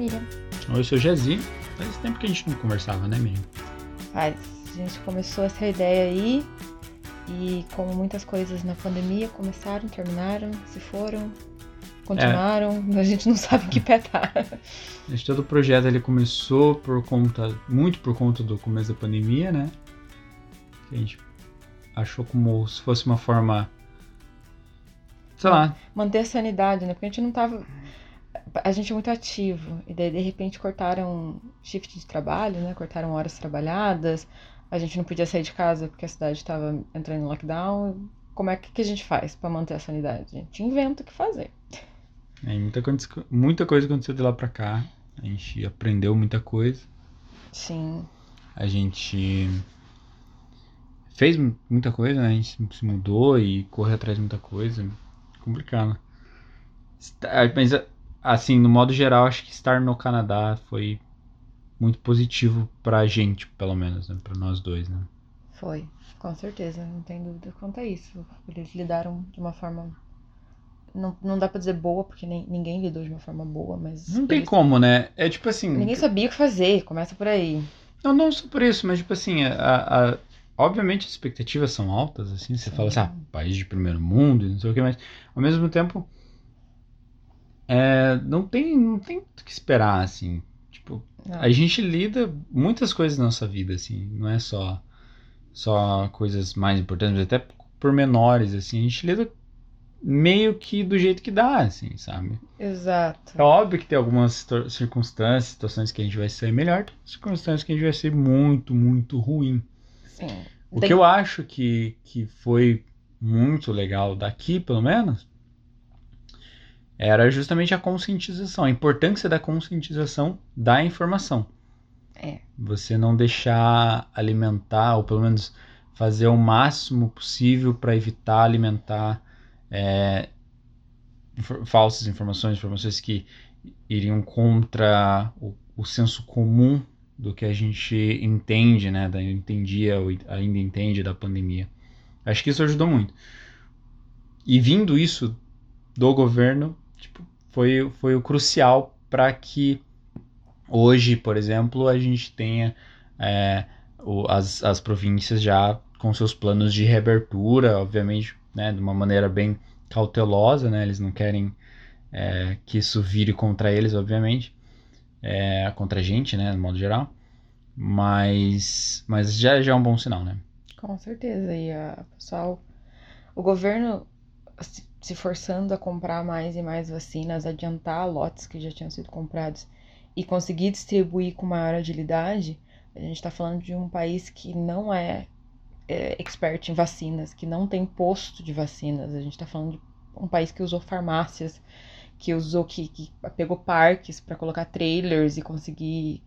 Miriam. Oi, eu sou o Jezi. Faz tempo que a gente não conversava, né, Miriam? Faz. A gente começou essa ideia aí e como muitas coisas na pandemia começaram, terminaram, se foram, continuaram, é. a gente não sabe que pé tá. Esse todo o projeto ele começou por conta, muito por conta do começo da pandemia, né? A gente achou como se fosse uma forma, sei lá. Manter a sanidade, né? Porque a gente não tava. A gente é muito ativo, e daí de repente cortaram shift de trabalho, né? Cortaram horas trabalhadas, a gente não podia sair de casa porque a cidade estava entrando em lockdown. Como é que, que a gente faz para manter a sanidade? A gente inventa o que fazer. É, muita, muita coisa aconteceu de lá para cá. A gente aprendeu muita coisa. Sim. A gente fez muita coisa, né? A gente se mudou e correu atrás de muita coisa. Complicado. Mas, assim, no modo geral, acho que estar no Canadá foi muito positivo pra gente, pelo menos, né? Pra nós dois, né? Foi, com certeza, não tem dúvida quanto a isso. Eles lidaram de uma forma. Não, não dá pra dizer boa, porque nem, ninguém lidou de uma forma boa, mas. Não tem como, né? É tipo assim. Ninguém sabia o que fazer, começa por aí. Não, não só por isso, mas tipo assim, a, a, Obviamente as expectativas são altas, assim, você Sim. fala assim, ah, país de primeiro mundo, não sei o que, mas ao mesmo tempo é, não tem não tem o que esperar, assim. Tipo, não. a gente lida muitas coisas na nossa vida, assim, não é só só coisas mais importantes, mas até por menores, assim, a gente lida meio que do jeito que dá, assim, sabe? Exato. É óbvio que tem algumas circunstâncias, situações que a gente vai ser melhor, circunstâncias que a gente vai ser muito, muito ruim. Sim. O Tem... que eu acho que, que foi muito legal daqui, pelo menos, era justamente a conscientização, a importância da conscientização da informação. É. Você não deixar alimentar, ou pelo menos fazer o máximo possível para evitar alimentar é, falsas informações, informações que iriam contra o, o senso comum do que a gente entende, né, da, entendia ou ainda entende da pandemia. Acho que isso ajudou muito. E vindo isso do governo, foi, foi o crucial para que hoje, por exemplo, a gente tenha é, o, as, as províncias já com seus planos de reabertura, obviamente, né, de uma maneira bem cautelosa, né, eles não querem é, que isso vire contra eles, obviamente, é, contra a gente, né, no modo geral. Mas, mas já, já é um bom sinal, né? Com certeza. E a pessoal, o governo se forçando a comprar mais e mais vacinas, adiantar lotes que já tinham sido comprados e conseguir distribuir com maior agilidade, a gente está falando de um país que não é, é expert em vacinas, que não tem posto de vacinas. A gente está falando de um país que usou farmácias, que usou que, que pegou parques para colocar trailers e conseguir,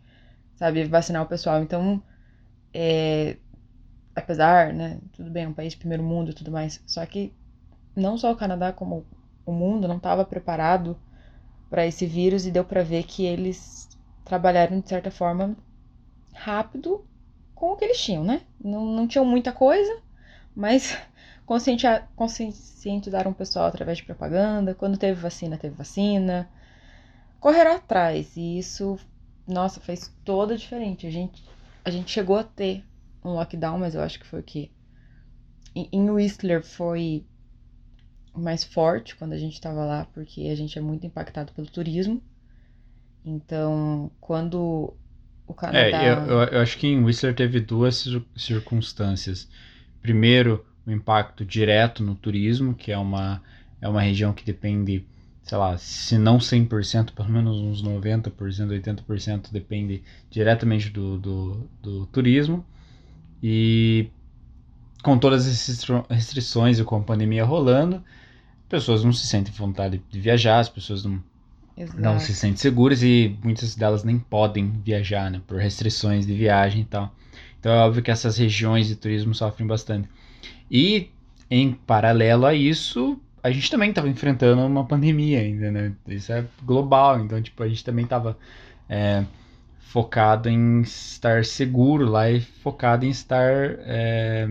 sabe, vacinar o pessoal. Então, é, apesar, né, tudo bem, é um país de primeiro mundo e tudo mais, só que não só o Canadá como o mundo não estava preparado para esse vírus e deu para ver que eles trabalharam de certa forma rápido com o que eles tinham, né? Não, não tinham muita coisa, mas conscientizaram o pessoal através de propaganda. Quando teve vacina, teve vacina. Correram atrás. E isso, nossa, fez toda a diferença. A gente, a gente chegou a ter um lockdown, mas eu acho que foi o quê? Em Whistler foi mais forte quando a gente estava lá, porque a gente é muito impactado pelo turismo. Então, quando o Canadá. É, eu, eu, eu acho que em Whistler teve duas circunstâncias. Primeiro, o impacto direto no turismo, que é uma, é uma região que depende, sei lá, se não 100%, pelo menos uns 90%, 80% depende diretamente do, do, do turismo. E com todas as restrições e com a pandemia rolando, pessoas não se sentem vontade de viajar, as pessoas não, não se sentem seguras e muitas delas nem podem viajar, né, por restrições de viagem e tal. Então é óbvio que essas regiões de turismo sofrem bastante. E em paralelo a isso, a gente também estava enfrentando uma pandemia ainda, né? Isso é global, então tipo a gente também estava é, focado em estar seguro lá e focado em estar é,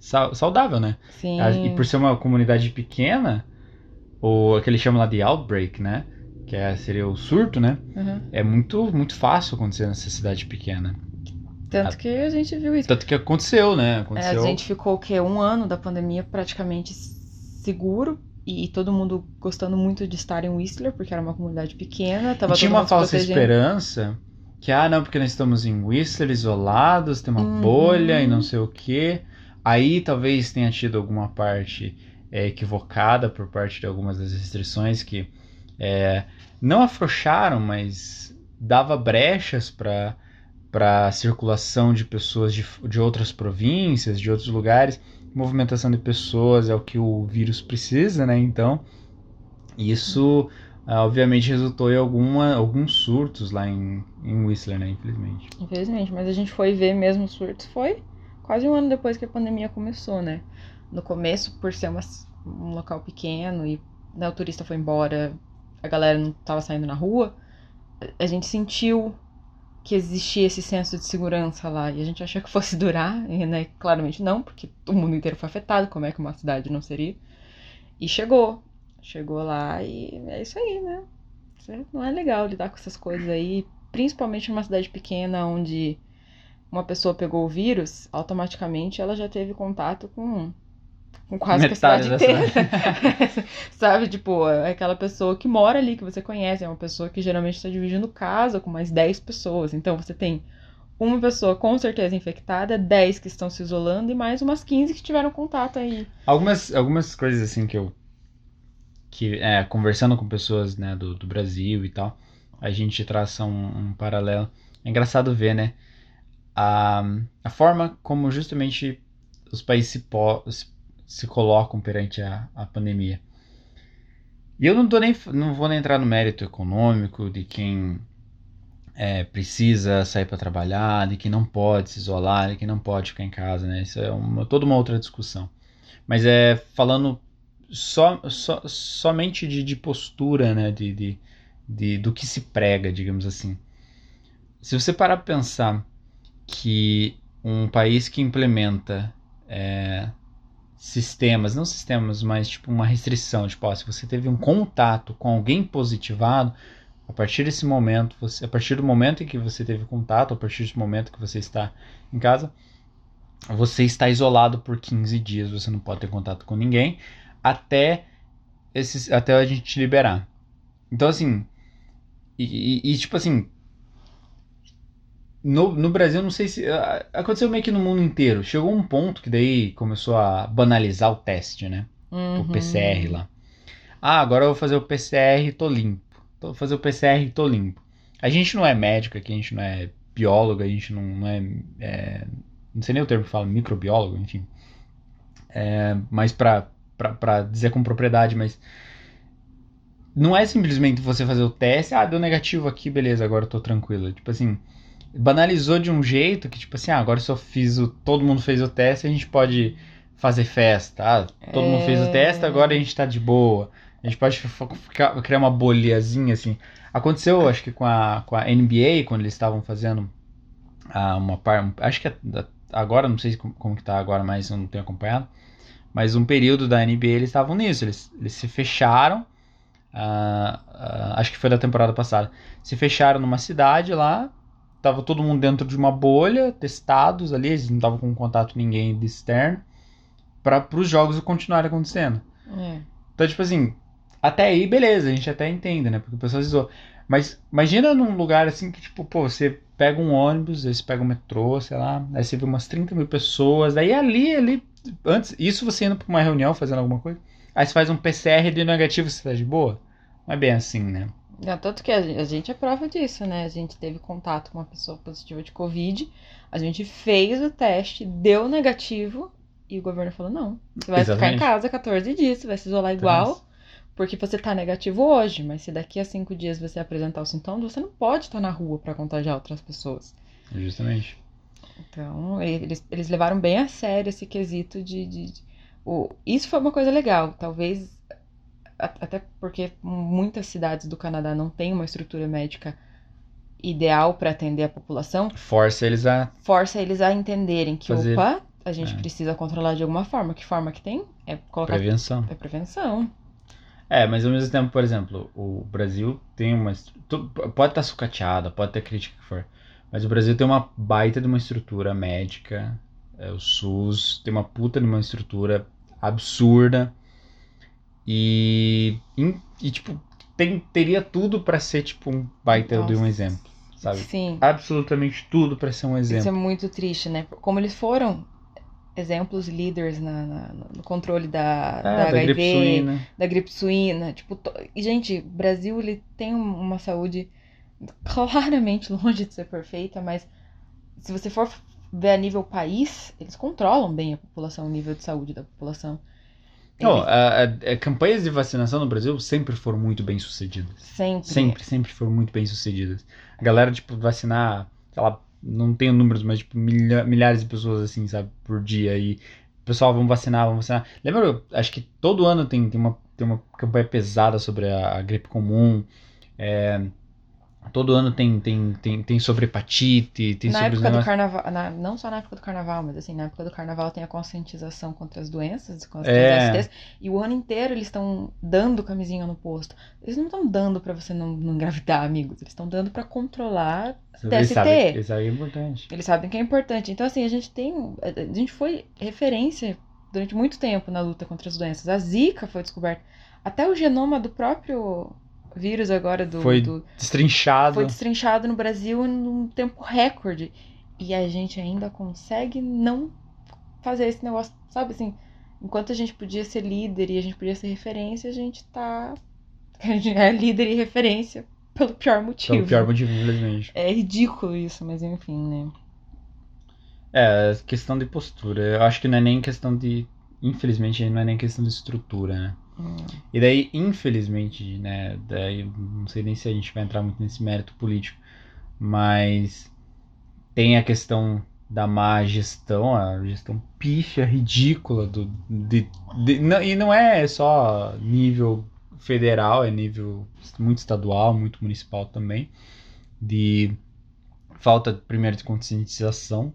saudável, né? Sim. E por ser uma comunidade pequena, ou aquele chama lá de outbreak, né? que é, seria o surto, né? Uhum. É muito, muito fácil acontecer nessa cidade pequena. Tanto que a gente viu isso. Tanto que aconteceu, né? É, Aconteceu. a gente ficou o quê? Um ano da pandemia praticamente seguro e todo mundo gostando muito de estar em Whistler, porque era uma comunidade pequena. Tava E tinha uma falsa esperança que, ah, não, porque nós estamos em Whistler, isolados, tem uma Uhum. bolha e não sei o quê. Aí talvez tenha tido alguma parte é, equivocada por parte de algumas das restrições que é, não afrouxaram, mas dava brechas para para circulação de pessoas de, de outras províncias, de outros lugares. Movimentação de pessoas é o que o vírus precisa, né? Então, isso ah, obviamente resultou em alguma, alguns surtos lá em, em Whistler, né? Infelizmente. Infelizmente, mas a gente foi ver mesmo os surtos foi quase um ano depois que a pandemia começou, né? No começo, por ser uma, um local pequeno e né, o turista foi embora, a galera não tava saindo na rua, a gente sentiu que existia esse senso de segurança lá e a gente achou que fosse durar, e, né? Claramente não, porque o mundo inteiro foi afetado, como é que uma cidade não seria? E chegou, chegou lá e é isso aí, né? Não é legal lidar com essas coisas aí, principalmente numa cidade pequena onde uma pessoa pegou o vírus, automaticamente ela já teve contato com, com quase que a Metade cidade da inteira. Sabe, tipo, é aquela pessoa que mora ali, que você conhece, é uma pessoa que geralmente está dividindo casa com mais 10 pessoas. Então você tem uma pessoa com certeza infectada, 10 que estão se isolando e mais umas 15 que tiveram contato aí. Algumas, algumas coisas assim que eu. que é, conversando com pessoas né, do, do Brasil e tal, a gente traça um, um paralelo. É engraçado ver, né? A, a forma como justamente os países se, po- se, se colocam perante a, a pandemia. E eu não, tô nem, não vou nem entrar no mérito econômico de quem é, precisa sair para trabalhar, de quem não pode se isolar, de quem não pode ficar em casa, né? Isso é uma, toda uma outra discussão. Mas é falando só, só, somente de, de postura, né? De, de, de- do que se prega, digamos assim. Se você parar para pensar que um país que implementa é, sistemas, não sistemas, mas tipo uma restrição, tipo, ó, se você teve um contato com alguém positivado, a partir desse momento, você, a partir do momento em que você teve contato, a partir desse momento que você está em casa, você está isolado por 15 dias, você não pode ter contato com ninguém até esses, até a gente te liberar. Então assim, e, e- e, tipo assim, no, no Brasil, não sei se. Aconteceu meio que no mundo inteiro. Chegou um ponto que daí começou a banalizar o teste, né? O Uhum. PCR lá. Ah, agora eu vou fazer o PCR e tô limpo. Vou fazer o PCR e tô limpo. A gente não é médico aqui, a gente não é biólogo, a gente não, não é, é- Não sei nem o termo que fala, microbiólogo, enfim. É, mas pra, pra, pra dizer com propriedade, mas. Não é simplesmente você fazer o teste, ah, deu negativo aqui, beleza, agora eu tô tranquilo. Tipo assim, banalizou de um jeito que, tipo assim, ah, agora se eu fiz o. Todo mundo fez o teste, a gente pode fazer festa. Ah, todo mundo fez o É. teste, agora a gente tá de boa. A gente pode ficar- criar uma bolhazinha assim. Aconteceu, acho que com a, com a NBA, quando eles estavam fazendo ah, uma par. Acho que é agora, não sei como, como que tá agora, mas eu não tenho acompanhado. Mas um período da NBA eles estavam nisso. Eles, eles se fecharam. ah, ah, acho que foi da temporada passada. Se fecharam numa cidade lá. Tava todo mundo dentro de uma bolha, testados ali. Eles não estavam com contato com ninguém de externo. Para os jogos continuarem acontecendo. É. Então, tipo assim, até aí, beleza, a gente até entende, né? Porque o pessoal zoa. Mas imagina num lugar assim que, tipo, pô, você pega um ônibus, aí você pega um metrô, sei lá, aí você vê umas 30 mil pessoas, aí ali, ali, antes, isso você indo pra uma reunião fazendo alguma coisa, aí você faz um PCR de negativo, você tá de boa? Não é bem assim, né? Tanto que a gen- a gente é prova disso, né? A gente teve contato com uma pessoa positiva de Covid, a gente fez o teste, deu negativo, e o governo falou: não, você vai ficar em Exatamente. casa 14 dias, você vai se isolar igual, porque você tá negativo hoje, mas se daqui a 5 dias você apresentar os sintomas, você não pode estar na rua para contagiar outras pessoas. Justamente. Então, eles, eles levaram bem a sério esse quesito de. de- de- o, isso foi uma coisa legal. Talvez. Até porque muitas cidades do Canadá não têm uma estrutura médica ideal para atender a população, Força eles a. força eles a entenderem que, Fazer- opa, a gente é. precisa controlar de alguma forma. Que forma que tem? É colocar. Prevenção. É prevenção. É, mas ao mesmo tempo, por exemplo, o Brasil tem uma. Pode estar sucateada, pode ter crítica que for. Mas o Brasil tem uma baita de uma estrutura médica. É, o SUS tem uma puta de uma estrutura absurda. E, e tipo, tem, teria tudo para ser tipo um baita Nossa. de um exemplo, sabe? Sim. Absolutamente tudo para ser um exemplo. Isso é muito triste, né? Como eles foram exemplos líderes na, na, no controle da, é, da, da, HIV, gripe suína. da gripe suína. Tipo, to... e, gente, Brasil ele tem uma saúde claramente longe de ser perfeita, mas se você for ver a nível país, eles controlam bem a população, o nível de saúde da população. Oh, a, a, a, campanhas de vacinação no Brasil sempre foram muito bem sucedidas. Sempre. Sempre, sempre foram muito bem sucedidas. A galera, tipo, vacinar, sei lá, não tenho números, mas tipo, milha, milhares de pessoas assim, sabe, por dia. E pessoal, vamos vacinar, vamos vacinar. Lembra, acho que todo ano tem, tem, uma, tem uma campanha pesada sobre a, a gripe comum. É, Todo ano tem, tem, tem, tem sobre hepatite, tem na sobre época do carnaval, na, não só na época do carnaval, mas assim, na época do carnaval tem a conscientização contra as doenças, contra é. as STs, e o ano inteiro eles estão dando camisinha no posto. Eles não estão dando para você não, não engravidar, amigos, eles estão dando para controlar eles Sabem, eles sabem que é importante. Eles sabem que é importante. Então, assim, a gente tem. A gente foi referência durante muito tempo na luta contra as doenças. A Zika foi descoberta. Até o genoma do próprio vírus agora do. Foi do, destrinchado. Foi destrinchado no Brasil num tempo recorde. E a gente ainda consegue não fazer esse negócio, sabe assim? Enquanto a gente podia ser líder e a gente podia ser referência, a gente tá. A gente é líder e referência pelo pior motivo. Pelo pior motivo, infelizmente. É ridículo isso, mas enfim, né? É, questão de postura. Eu acho que não é nem questão de. Infelizmente, não é nem questão de estrutura, né? E daí, infelizmente, né, daí não sei nem se a gente vai entrar muito nesse mérito político, mas tem a questão da má gestão, a gestão pífia, ridícula do de, de, não, e não é só nível federal, é nível muito estadual, muito municipal também, de falta primeiro de conscientização,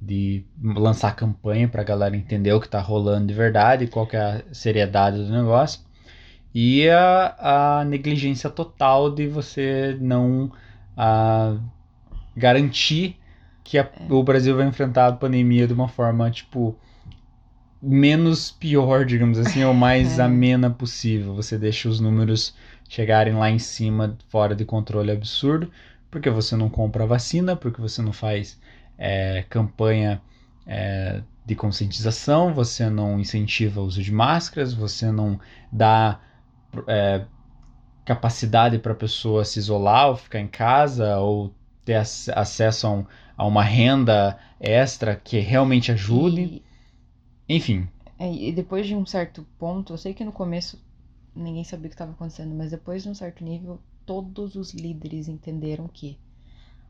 de lançar campanha para a galera entender o que está rolando de verdade, qual que é a seriedade do negócio. E a, a negligência total de você não a, garantir que a, é. o Brasil vai enfrentar a pandemia de uma forma, tipo, menos pior, digamos assim, ou mais é. amena possível. Você deixa os números chegarem lá em cima, fora de controle absurdo, porque você não compra vacina, porque você não faz é, campanha é, de conscientização, você não incentiva o uso de máscaras, você não dá é, capacidade para a pessoa se isolar ou ficar em casa ou ter ac acesso a, um, a, uma renda extra que realmente ajude. E, Enfim. É, e depois de um certo ponto, eu sei que no começo ninguém sabia o que estava acontecendo, mas depois de um certo nível, todos os líderes entenderam que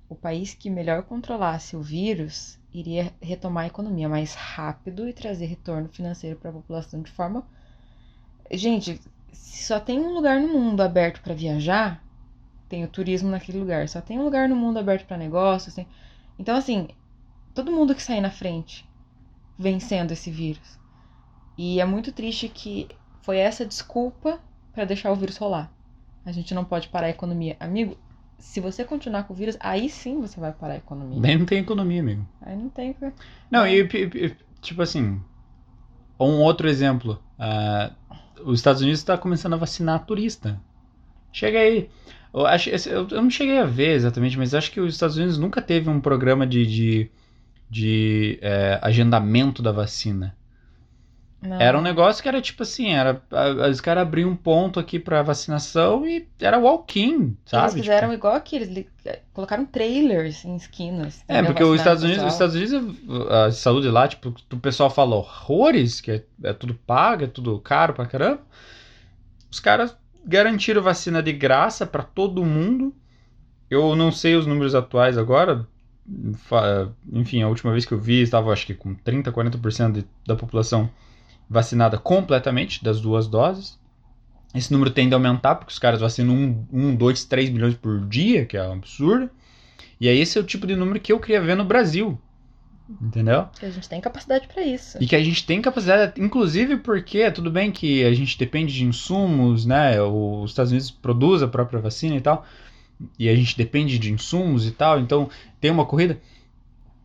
o país que melhor controlasse o vírus iria retomar a economia mais rápido e trazer retorno financeiro para a população de forma. Gente, se só tem um lugar no mundo aberto para viajar, tem o turismo naquele lugar. Só tem um lugar no mundo aberto para negócios. Tem... Então, assim, todo mundo que sair na frente vencendo esse vírus. E é muito triste que foi essa desculpa para deixar o vírus rolar. A gente não pode parar a economia. Amigo, se você continuar com o vírus, aí sim você vai parar a economia. Nem não tem economia, amigo. Aí não tem. Não, é. e, tipo assim, um outro exemplo. Uh, os Estados Unidos está começando a vacinar turista. Chega aí. Eu, acho, eu, eu não cheguei a ver exatamente, mas acho que os Estados Unidos nunca teve um programa de, de, de é, agendamento da vacina. Não. Era um negócio que era tipo assim, era os caras abriam um ponto aqui para vacinação e era walk-in, sabe? Eles fizeram tipo... igual aqui, eles colocaram trailers em esquinas. É, porque os Estados Unidos, os Estados Unidos, a saúde lá, tipo, o pessoal fala horrores, que é, é tudo pago, é tudo caro pra caramba. Os caras garantiram vacina de graça para todo mundo. Eu não sei os números atuais agora, enfim, a última vez que eu vi estava acho que com 30, 40% de, da população vacinada completamente das duas doses. Esse número tende a aumentar, porque os caras vacinam 1, 2, 3 milhões por dia, que é um absurdo. E aí esse é o tipo de número que eu queria ver no Brasil. Entendeu? Que a gente tem capacidade para isso. E que a gente tem capacidade, inclusive porque tudo bem que a gente depende de insumos, né? Os Estados Unidos produz a própria vacina e tal, e a gente depende de insumos e tal, então tem uma corrida.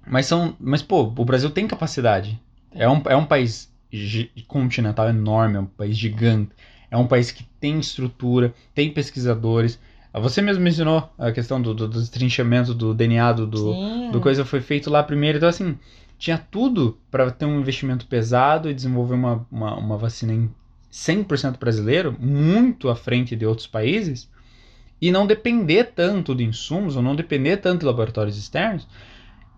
Mas são, mas pô, o Brasil tem capacidade. É um, é um país continental enorme, é um país gigante, é um país que tem estrutura, tem pesquisadores. Você mesmo mencionou a questão do, do, do destrinchamento do DNA do, do, do coisa foi feito lá primeiro. Então, assim, tinha tudo para ter um investimento pesado e desenvolver uma, uma, uma vacina em 100% brasileiro, muito à frente de outros países, e não depender tanto de insumos, ou não depender tanto de laboratórios externos,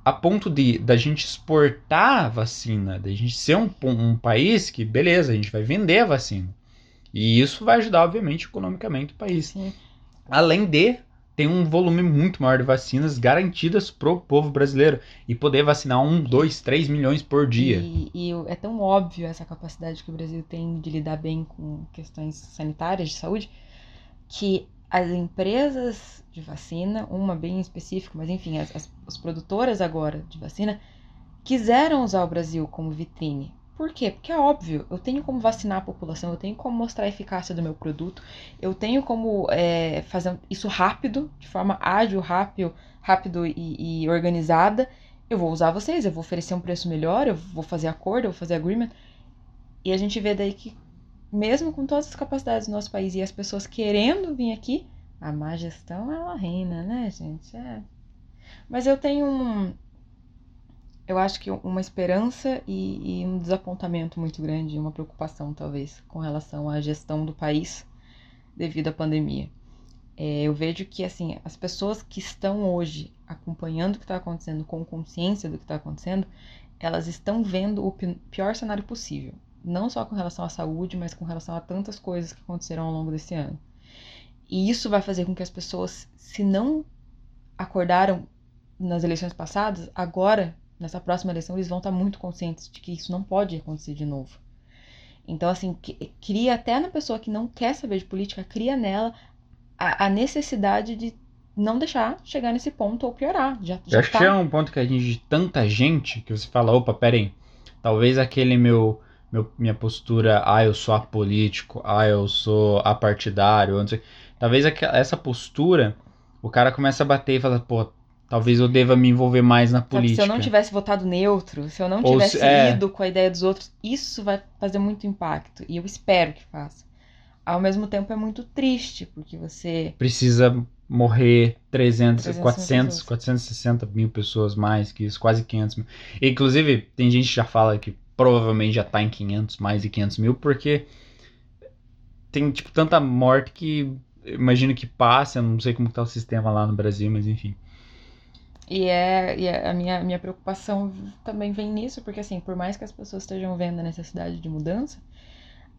a ponto de da gente exportar a vacina, da gente ser um, um país que, beleza, a gente vai vender a vacina. E isso vai ajudar, obviamente, economicamente o país. Sim. Além de ter um volume muito maior de vacinas garantidas pro povo brasileiro e poder vacinar um, dois, três milhões por dia. E, e, é tão óbvio essa capacidade que o Brasil tem de lidar bem com questões sanitárias de saúde que as empresas de vacina, uma bem específica, mas enfim, as, as, as produtoras agora de vacina, quiseram usar o Brasil como vitrine. Por quê? Porque é óbvio, eu tenho como vacinar a população, eu tenho como mostrar a eficácia do meu produto, eu tenho como é, fazer isso rápido, de forma ágil, rápido, rápido e, e, organizada. Eu vou usar vocês, eu vou oferecer um preço melhor, eu vou fazer acordo, eu vou fazer agreement. E a gente vê daí que mesmo com todas as capacidades do nosso país e as pessoas querendo vir aqui, a má gestão ela reina, né, gente? É. Mas eu tenho um. Eu acho que uma esperança e, e um desapontamento muito grande, uma preocupação, talvez, com relação à gestão do país devido à pandemia. É, eu vejo que assim as pessoas que estão hoje acompanhando o que está acontecendo com consciência do que está acontecendo, elas estão vendo o pior cenário possível não só com relação à saúde, mas com relação a tantas coisas que aconteceram ao longo desse ano. E isso vai fazer com que as pessoas, se não acordaram nas eleições passadas, agora, nessa próxima eleição, eles vão estar muito conscientes de que isso não pode acontecer de novo. Então, assim, cria até na pessoa que não quer saber de política, cria nela a, a necessidade de não deixar chegar nesse ponto ou piorar. Já, já Eu acho tá. que é um ponto que a gente, de tanta gente, que você fala, opa, peraí, talvez aquele meu meu, minha postura, ah, eu sou apolítico, ah, eu sou apartidário, não sei. Talvez essa postura, o cara começa a bater e fala, pô, talvez eu deva me envolver mais na política. Sabe, se eu não tivesse votado neutro, se eu não tivesse se, é... ido com a ideia dos outros, isso vai fazer muito impacto. E eu espero que faça. Ao mesmo tempo é muito triste, porque você. Precisa morrer 300, 300 400, 460 mil pessoas mais que isso, quase 500 mil. Inclusive, tem gente que já fala que provavelmente já tá em 500, mais de 500 mil, porque tem, tipo, tanta morte que imagino que passe, eu não sei como tá o sistema lá no Brasil, mas enfim. E, é, e é, a minha, minha preocupação também vem nisso, porque assim, por mais que as pessoas estejam vendo a necessidade de mudança,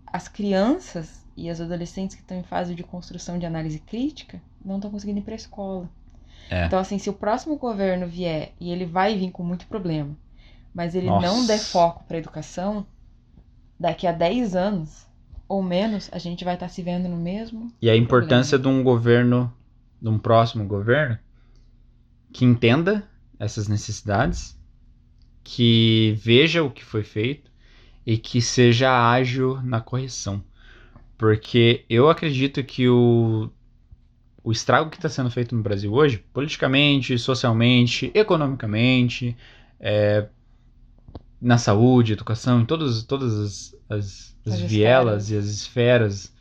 as crianças e as adolescentes que estão em fase de construção de análise crítica não estão conseguindo ir para a escola. É. Então, assim, se o próximo governo vier e ele vai vir com muito problema, mas ele Nossa. não der foco para educação, daqui a 10 anos ou menos, a gente vai estar tá se vendo no mesmo. E a importância problema. de um governo, de um próximo governo, que entenda essas necessidades, que veja o que foi feito e que seja ágil na correção. Porque eu acredito que o, o estrago que está sendo feito no Brasil hoje, politicamente, socialmente, economicamente, é, na saúde, educação, em todas, todas as, as, as, as vielas esferas. e as esferas,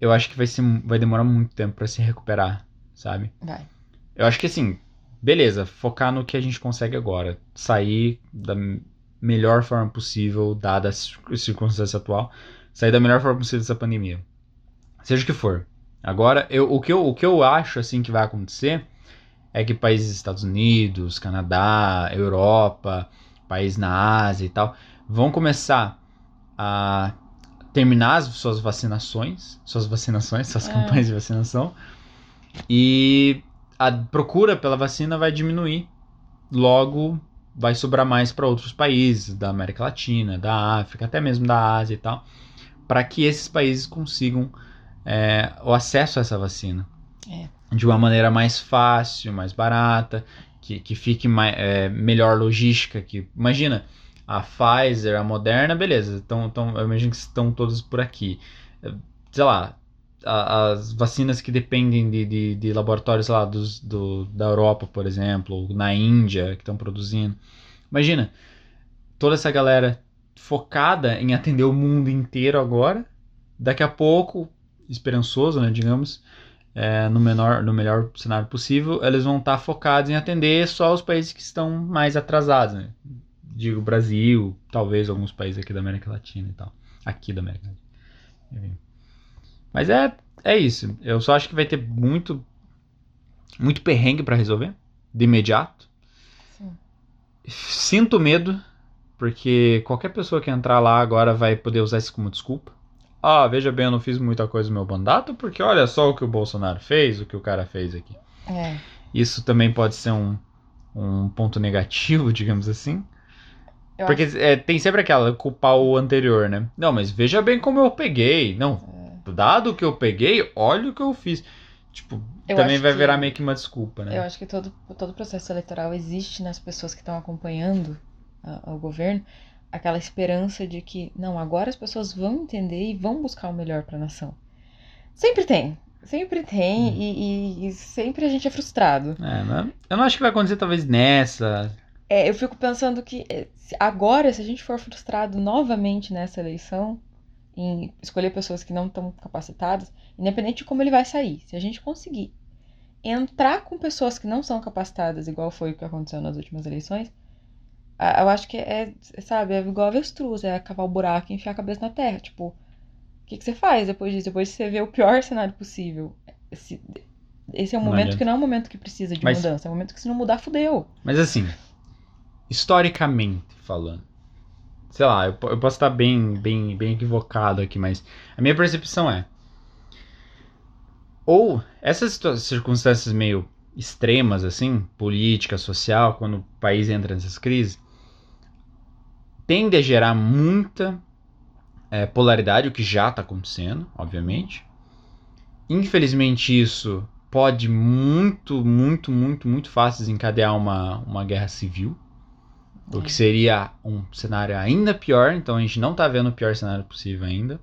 eu acho que vai, ser, vai demorar muito tempo para se recuperar, sabe? Vai. Eu acho que assim, beleza, focar no que a gente consegue agora. Sair da melhor forma possível, dada a circunstância atual, sair da melhor forma possível dessa pandemia. Seja o que for. Agora, eu, o, que eu, o que eu acho assim que vai acontecer é que países Estados Unidos, Canadá, Europa, país na Ásia e tal, vão começar a terminar as suas vacinações, suas vacinações, suas é. campanhas de vacinação, e a procura pela vacina vai diminuir. Logo, vai sobrar mais para outros países da América Latina, da África, até mesmo da Ásia e tal, para que esses países consigam é, o acesso a essa vacina é. de uma maneira mais fácil, mais barata, que, que fique mais, é, melhor logística. Que, imagina, a Pfizer, a Moderna, beleza, tão, tão, eu imagino que estão todos por aqui. Sei lá, a, as vacinas que dependem de, de, de laboratórios lá dos, do, da Europa, por exemplo, ou na Índia, que estão produzindo. Imagina, toda essa galera focada em atender o mundo inteiro agora, daqui a pouco, esperançoso, né, digamos, é, no, menor, no melhor cenário possível, eles vão estar tá focados em atender só os países que estão mais atrasados, né? Digo Brasil, talvez alguns países aqui da América Latina e tal. Aqui da América Latina. Mas é, é isso. Eu só acho que vai ter muito muito perrengue para resolver de imediato. Sim. Sinto medo porque qualquer pessoa que entrar lá agora vai poder usar isso como desculpa. Ah, veja bem, eu não fiz muita coisa no meu mandato, porque olha só o que o Bolsonaro fez, o que o cara fez aqui. É. Isso também pode ser um, um ponto negativo, digamos assim. Eu porque acho... é, tem sempre aquela, culpar o anterior, né? Não, mas veja bem como eu peguei. Não, é. dado o que eu peguei, olha o que eu fiz. Tipo, eu também vai virar meio que uma desculpa, né? Eu acho que todo, todo processo eleitoral existe nas pessoas que estão acompanhando ao governo aquela esperança de que, não, agora as pessoas vão entender e vão buscar o melhor para a nação. Sempre tem. Sempre tem hum. e, e, e, sempre a gente é frustrado. É, não, eu não acho que vai acontecer talvez nessa. É, eu fico pensando que eh, agora, se a gente for frustrado novamente nessa eleição, em escolher pessoas que não estão capacitadas, independente de como ele vai sair, se a gente conseguir entrar com pessoas que não são capacitadas, igual foi o que aconteceu nas últimas eleições, eu acho que é, sabe, é igual avestruz, é cavar o buraco e enfiar a cabeça na terra. Tipo, o que, que você faz depois disso? Depois de você ver o pior cenário possível. Esse, esse é um momento que não é um momento que precisa de mas, mudança, é um momento que se não mudar, fudeu. Mas assim, historicamente falando, sei lá, eu, eu posso estar bem, bem, bem equivocado aqui, mas a minha percepção é. Ou essas circunstâncias meio extremas, assim, política, social, quando o país entra nessas crises, tende a gerar muita é, polaridade, o que já está acontecendo, obviamente. Infelizmente, isso pode muito, muito, muito, muito fácil desencadear uma, uma guerra civil, o que seria um cenário ainda pior. Então, a gente não está vendo o pior cenário possível ainda.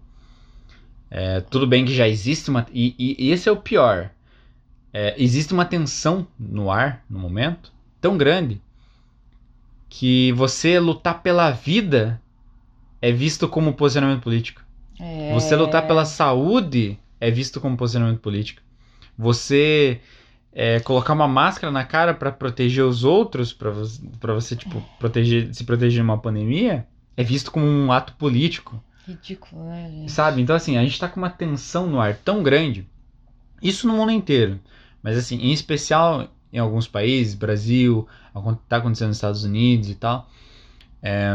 É, tudo bem que já existe uma. E, e, e esse é o pior. É, existe uma tensão no ar, no momento, tão grande, que você lutar pela vida é visto como posicionamento político. É... Você lutar pela saúde é visto como posicionamento político. Você é, colocar uma máscara na cara para proteger os outros, para você, pra você tipo, proteger, se proteger de uma pandemia, é visto como um ato político. Ridículo, né, gente? Sabe? Então, assim, a gente tá com uma tensão no ar tão grande. Isso no mundo inteiro. Mas, assim, em especial em alguns países, Brasil, está acontecendo nos Estados Unidos e tal. É,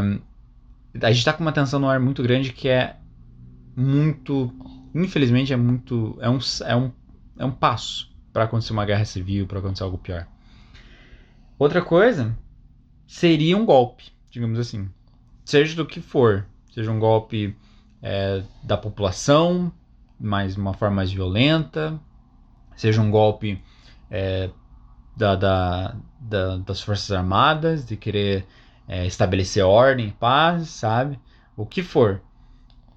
a gente está com uma tensão no ar muito grande que é muito, infelizmente é muito, é um, é um, é um passo para acontecer uma guerra civil, para acontecer algo pior. Outra coisa seria um golpe, digamos assim, seja do que for, seja um golpe é, da população, mas uma forma mais violenta, seja um golpe é, da, da, da, das Forças Armadas, de querer é, estabelecer ordem, paz, sabe? O que for.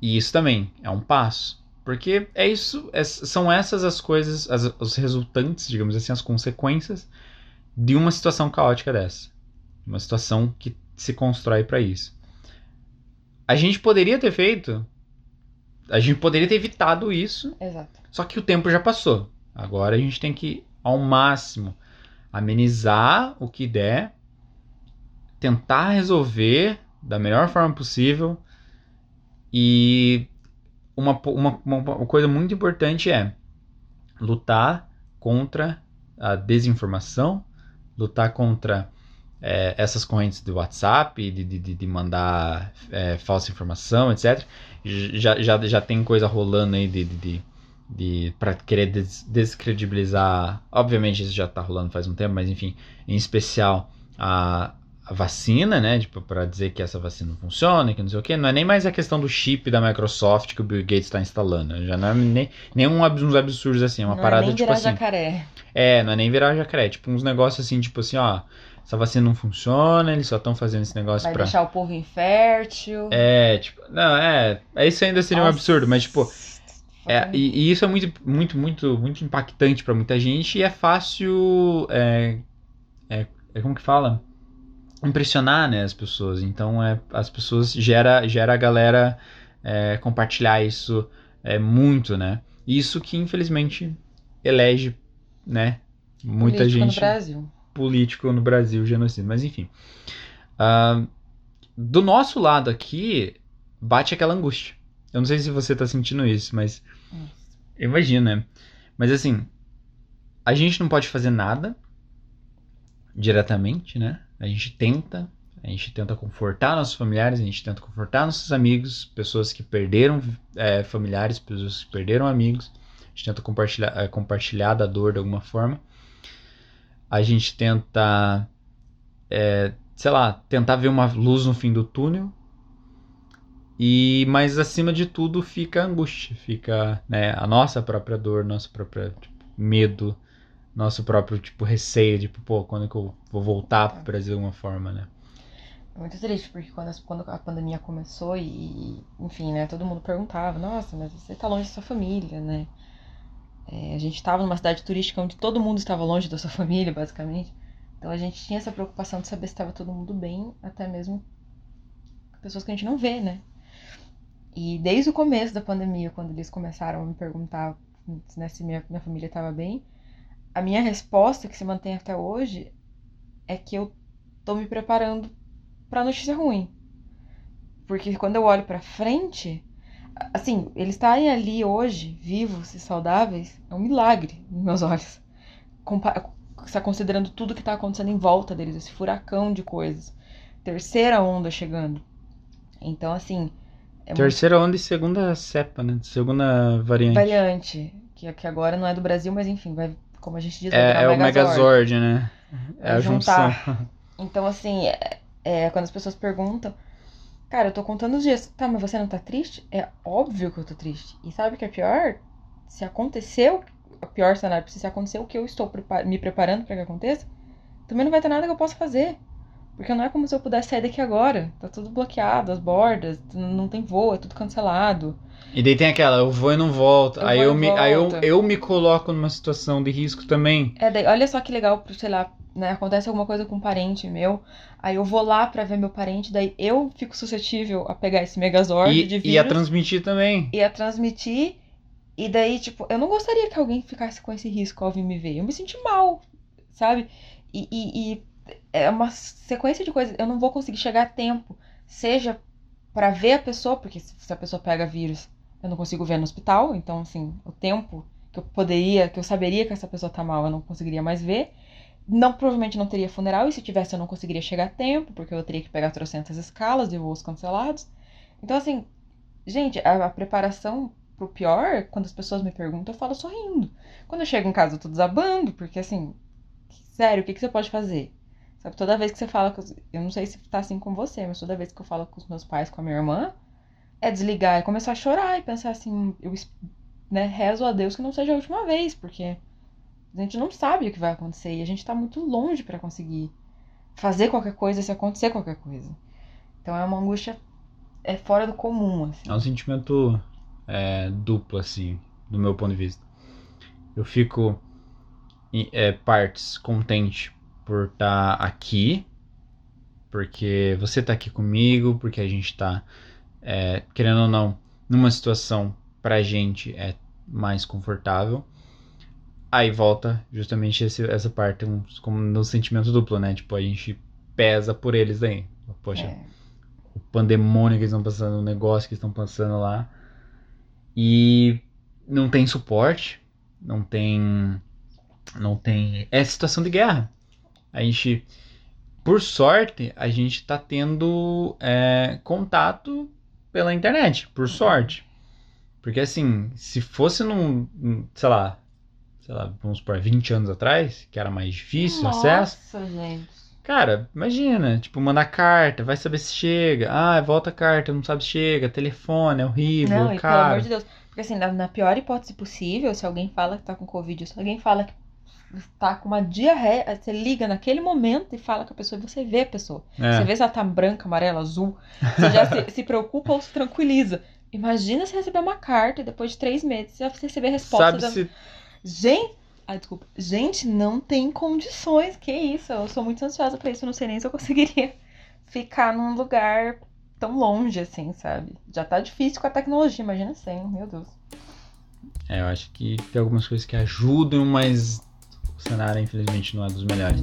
E isso também é um passo. Porque é isso, é, são essas as coisas, as, os resultantes, digamos assim, as consequências de uma situação caótica dessa. Uma situação que se constrói para isso. A gente poderia ter feito. A gente poderia ter evitado isso. Exato. Só que o tempo já passou. Agora a gente tem que, ao máximo, amenizar o que der, tentar resolver da melhor forma possível e uma, uma, uma coisa muito importante é lutar contra a desinformação, lutar contra é, essas correntes do WhatsApp, de, de, de mandar é, falsa informação, etc. Já, já, já tem coisa rolando aí de, de, de para querer des descredibilizar. Obviamente isso já está rolando faz um tempo, mas enfim, em especial a, a vacina, né? Tipo, para dizer que essa vacina não funciona, que não sei o quê. Não é nem mais a questão do chip da Microsoft que o Bill Gates está instalando. Já não é nem, nem um, uns absurdos assim. É uma não parada é nem tipo virar assim. jacaré. É, não é nem virar jacaré. Tipo, uns negócios assim, tipo assim, ó. Essa vacina não funciona, eles só estão fazendo esse negócio Vai pra. deixar o povo infértil. É, tipo. Não, é. é Isso ainda seria um Nossa. absurdo, mas, tipo. É, e, e isso é muito, muito, muito, muito impactante pra muita gente e é fácil. É, é, é como que fala? Impressionar né, as pessoas. Então é, as pessoas gera, gera a galera é, compartilhar isso é, muito, né? Isso que infelizmente elege, né? Muita político gente no Brasil. político no Brasil, genocídio. Mas enfim. Ah, do nosso lado aqui, bate aquela angústia. Eu não sei se você tá sentindo isso, mas imagina, né? Mas assim, a gente não pode fazer nada diretamente, né? A gente tenta, a gente tenta confortar nossos familiares, a gente tenta confortar nossos amigos, pessoas que perderam é, familiares, pessoas que perderam amigos. A gente tenta compartilhar, é, compartilhar da dor de alguma forma. A gente tenta, é, sei lá, tentar ver uma luz no fim do túnel. E mas acima de tudo fica a angústia, fica né, a nossa própria dor, nosso próprio tipo, medo, nosso próprio tipo receio, tipo, pô, quando que eu vou voltar pro Brasil de alguma forma, né? É muito triste, porque quando, quando a pandemia começou e, enfim, né, todo mundo perguntava, nossa, mas você tá longe da sua família, né? É, a gente tava numa cidade turística onde todo mundo estava longe da sua família, basicamente. Então a gente tinha essa preocupação de saber se estava todo mundo bem, até mesmo pessoas que a gente não vê, né? E desde o começo da pandemia, quando eles começaram a me perguntar né, se minha, minha família estava bem, a minha resposta, que se mantém até hoje, é que eu tô me preparando pra notícia ruim. Porque quando eu olho pra frente, assim, eles estarem ali hoje, vivos e saudáveis, é um milagre nos meus olhos. Compa está considerando tudo que tá acontecendo em volta deles, esse furacão de coisas. Terceira onda chegando. Então, assim, é muito Terceira onda e segunda cepa, né? Segunda variante. variante, que, que agora não é do Brasil, mas enfim, vai, como a gente diz, É, é o Megazord. Megazord, né? É Vai a junção. juntar. Então, assim, é, é, quando as pessoas perguntam, cara, eu tô contando os dias, tá, mas você não tá triste? É óbvio que eu tô triste. E sabe o que é pior? Se aconteceu, o pior cenário, se acontecer o que eu estou me preparando pra que aconteça, também não vai ter nada que eu possa fazer. Porque não é como se eu pudesse sair daqui agora. Tá tudo bloqueado, as bordas, não tem voo, é tudo cancelado. E daí tem aquela, eu vou e não volto. Eu aí eu me, aí eu, eu me coloco numa situação de risco também. É, daí, olha só que legal, sei lá, né, acontece alguma coisa com um parente meu, aí eu vou lá pra ver meu parente, daí eu fico suscetível a pegar esse megazord de E, vírus e a transmitir também. e a transmitir, e daí, tipo, eu não gostaria que alguém ficasse com esse risco ao vir me ver. Eu me senti mal, sabe? E, e- e é uma sequência de coisas. Eu não vou conseguir chegar a tempo, seja pra ver a pessoa, porque se a pessoa pega vírus, eu não consigo ver no hospital, então, assim, o tempo que eu poderia, que eu saberia que essa pessoa tá mal, eu não conseguiria mais ver. Não, provavelmente não teria funeral, e se tivesse eu não conseguiria chegar a tempo, porque eu teria que pegar trocentas escalas de voos cancelados. Então, assim, gente, a, a preparação pro pior, quando as pessoas me perguntam, eu falo sorrindo. Quando eu chego em casa, eu tô desabando, porque assim, sério, o que, que você pode fazer? Sabe, toda vez que você fala com. Eu não sei se tá assim com você, mas toda vez que eu falo com os meus pais, com a minha irmã, é desligar e começar a chorar e pensar assim, eu né, rezo a Deus que não seja a última vez, porque a gente não sabe o que vai acontecer e a gente tá muito longe pra conseguir fazer qualquer coisa se acontecer qualquer coisa. Então é uma angústia é fora do comum, assim. É um sentimento é, duplo, assim, do meu ponto de vista. Eu fico, em é, partes, contente por estar aqui, porque você tá aqui comigo, porque a gente tá, é, querendo ou não, numa situação pra gente é mais confortável. Aí volta justamente esse- essa parte um, como no sentimento duplo, né? Tipo, a gente pesa por eles aí. Poxa, É. o pandemônio que eles estão passando, o negócio que estão passando lá. E não tem suporte, não tem. Não tem. É situação de guerra. A gente. Por sorte, a gente tá tendo é, contato pela internet, por sorte. Porque assim, se fosse num. sei lá. Sei lá, vamos por 20 anos atrás, que era mais difícil o acesso. Nossa, gente. Cara, imagina, tipo, mandar carta, vai saber se chega. Ah, volta a carta, não sabe se chega, telefone, é horrível, Não, e pelo cara. amor de Deus. Porque assim, na, na pior hipótese possível, se alguém fala que tá com Covid, ou se alguém fala que tá com uma diarreia, você liga naquele momento e fala com a pessoa e você vê a pessoa. É. Você vê se ela tá branca, amarela, azul. Você já se, se preocupa ou se tranquiliza. Imagina se receber uma carta e depois de três meses você receber a resposta Sabe da... se. Gente. Ai, desculpa. Gente, não tem condições. Que isso? Eu sou muito ansiosa pra isso. Eu não sei nem se eu conseguiria ficar num lugar tão longe assim, sabe? Já tá difícil com a tecnologia, imagina sem, meu Deus. É, eu acho que tem algumas coisas que ajudam, mas cenário, infelizmente, não é dos melhores.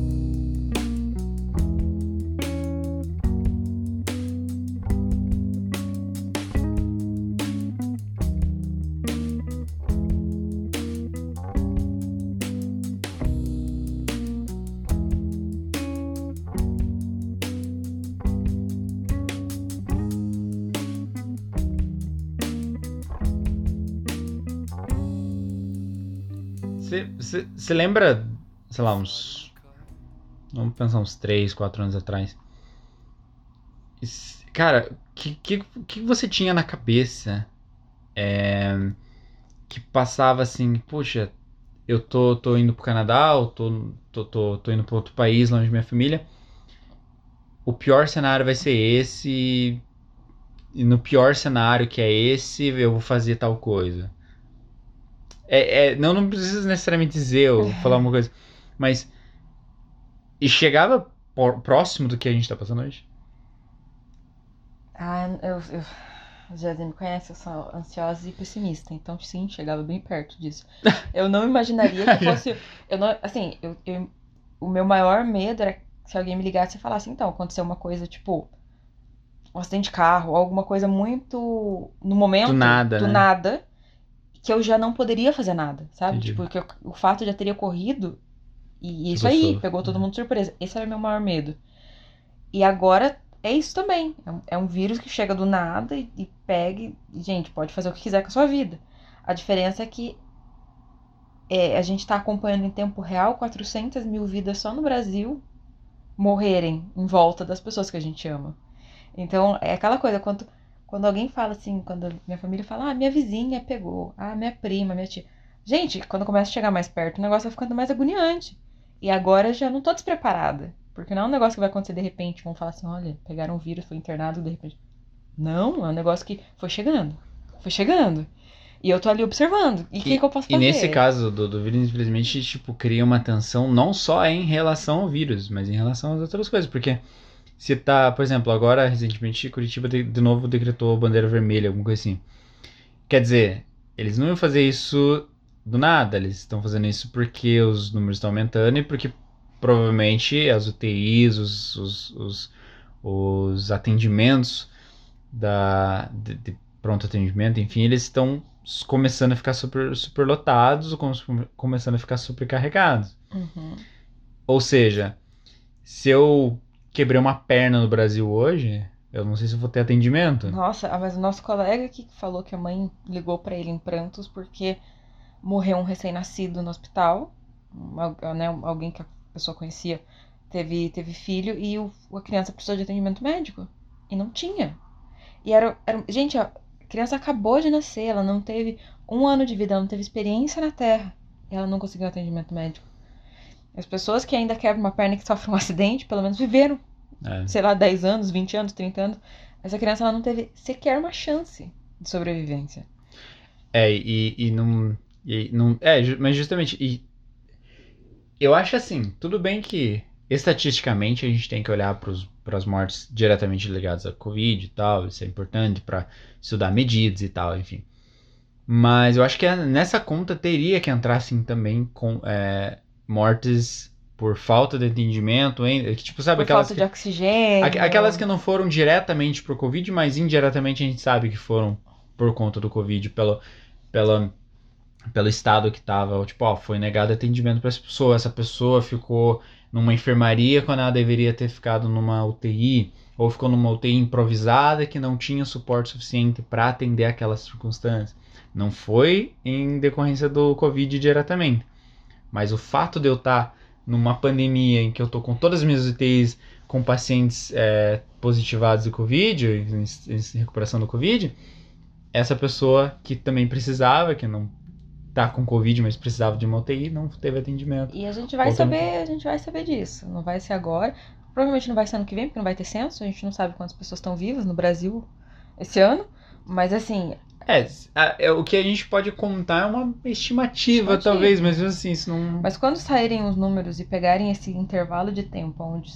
Você lembra, sei lá, uns. Vamos pensar uns 3, 4 anos atrás. Cara, o que, que, que você tinha na cabeça é, que passava assim, poxa, eu tô, tô indo pro Canadá, ou tô, tô, tô, tô indo pra outro país longe da minha família. O pior cenário vai ser esse. E no pior cenário que é esse, eu vou fazer tal coisa. É, é, não, não precisa necessariamente dizer ou falar uma coisa, mas. E chegava por- próximo do que a gente tá passando hoje? Ah, eu, eu já me conhece, eu sou ansiosa e pessimista, então sim, chegava bem perto disso. Eu não imaginaria que fosse. Eu não, assim, eu, eu- o meu maior medo era se alguém me ligasse e falasse, então, aconteceu uma coisa tipo um acidente de carro, alguma coisa muito no momento, Do nada, do né? nada, que eu já não poderia fazer nada, sabe? Entendi. Tipo, que o fato já teria ocorrido e isso aí passou, pegou todo né? mundo de surpresa. Esse era o meu maior medo. E agora é isso também. É um, é um vírus que chega do nada e, e pega e, gente, pode fazer o que quiser com a sua vida. A diferença é que é, a gente tá acompanhando em tempo real 400 mil vidas só no Brasil morrerem em volta das pessoas que a gente ama. Então, é aquela coisa, quando, quando alguém fala assim, quando minha família fala, ah, minha vizinha pegou, ah, minha prima, minha tia. Gente, quando começa a chegar mais perto, o negócio vai ficando mais agoniante. E agora já não tô despreparada. Porque não é um negócio que vai acontecer de repente. Vão falar assim: olha, pegaram um vírus, foi internado de repente. Não, é um negócio que foi chegando. Foi chegando. E eu tô ali observando. E o que, que eu posso E fazer? nesse caso do, do vírus, infelizmente, tipo, cria uma tensão não só em relação ao vírus, mas em relação às outras coisas. Porque se tá, por exemplo, agora recentemente Curitiba de, de novo decretou bandeira vermelha, alguma coisa assim. Quer dizer, eles não iam fazer isso do nada, eles estão fazendo isso porque os números estão aumentando e porque provavelmente as UTIs, os, os, os, os atendimentos da, de, de pronto atendimento, enfim, eles estão começando a ficar super, super lotados, começando a ficar supercarregados. Uhum. Ou seja, se eu quebrei uma perna no Brasil hoje, eu não sei se vou ter atendimento. Nossa, ah, mas o nosso colega que falou que a mãe ligou pra ele em prantos porque morreu um recém-nascido no hospital. Uma- né, alguém que a pessoa conhecia teve, teve filho e o, a criança precisou de atendimento médico. E não tinha. E era, era. Gente, a criança acabou de nascer, ela não teve um ano de vida, ela não teve experiência na Terra. E ela não conseguiu atendimento médico. As pessoas que ainda quebram uma perna e que sofrem um acidente, pelo menos viveram É. sei lá, 10 anos, 20 anos, 30 anos. Essa criança ela não teve sequer uma chance de sobrevivência. É, e, e não. E não é, mas justamente. E eu acho assim, tudo bem que estatisticamente a gente tem que olhar para as mortes diretamente ligadas à Covid e tal, isso é importante para estudar medidas e tal, enfim. Mas eu acho que nessa conta teria que entrar assim também com é, mortes por falta de atendimento, hein? que, tipo, sabe Por aquelas falta que, de oxigênio. Aqu- Aquelas que não foram diretamente por Covid, mas indiretamente a gente sabe que foram por conta do Covid, pelo, pela, pelo estado que tava. Tipo, ó, foi negado atendimento para essa pessoa. Essa pessoa ficou numa enfermaria quando ela deveria ter ficado numa UTI, ou ficou numa UTI improvisada que não tinha suporte suficiente para atender aquelas circunstâncias. Não foi em decorrência do Covid diretamente. Mas o fato de eu estar numa pandemia em que eu tô com todas as minhas UTIs com pacientes é, positivados de Covid, em, em recuperação do Covid, essa pessoa que também precisava, que não tá com Covid, mas precisava de uma UTI, não teve atendimento. E a gente vai saber, a gente vai saber disso. Não vai ser agora. Provavelmente não vai ser ano que vem, porque não vai ter censo. A gente não sabe quantas pessoas estão vivas no Brasil esse ano. Mas assim. É, é, o que a gente pode contar é uma estimativa, estimativa. talvez, mas assim, isso não. Mas quando saírem os números e pegarem esse intervalo de tempo onde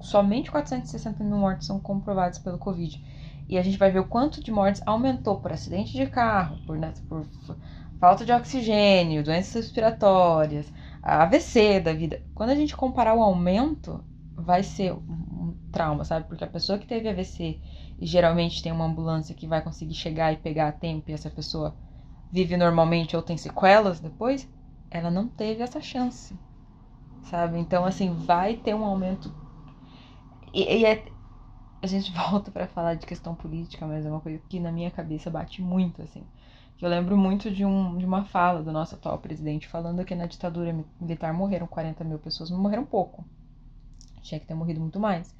somente 460 mil mortes são comprovados pelo Covid. E a gente vai ver o quanto de mortes aumentou por acidente de carro, por, né, por falta de oxigênio, doenças respiratórias, AVC da vida. Quando a gente comparar o aumento, vai ser um trauma, sabe? Porque a pessoa que teve AVC e geralmente tem uma ambulância que vai conseguir chegar e pegar a tempo e essa pessoa vive normalmente ou tem sequelas depois, ela não teve essa chance, sabe? Então, assim, vai ter um aumento. E, e é... a gente volta para falar de questão política, mas é uma coisa que na minha cabeça bate muito, assim. Eu lembro muito de, um, de uma fala do nosso atual presidente falando que na ditadura militar morreram 40 mil pessoas, mas morreram pouco. Tinha que ter morrido muito mais.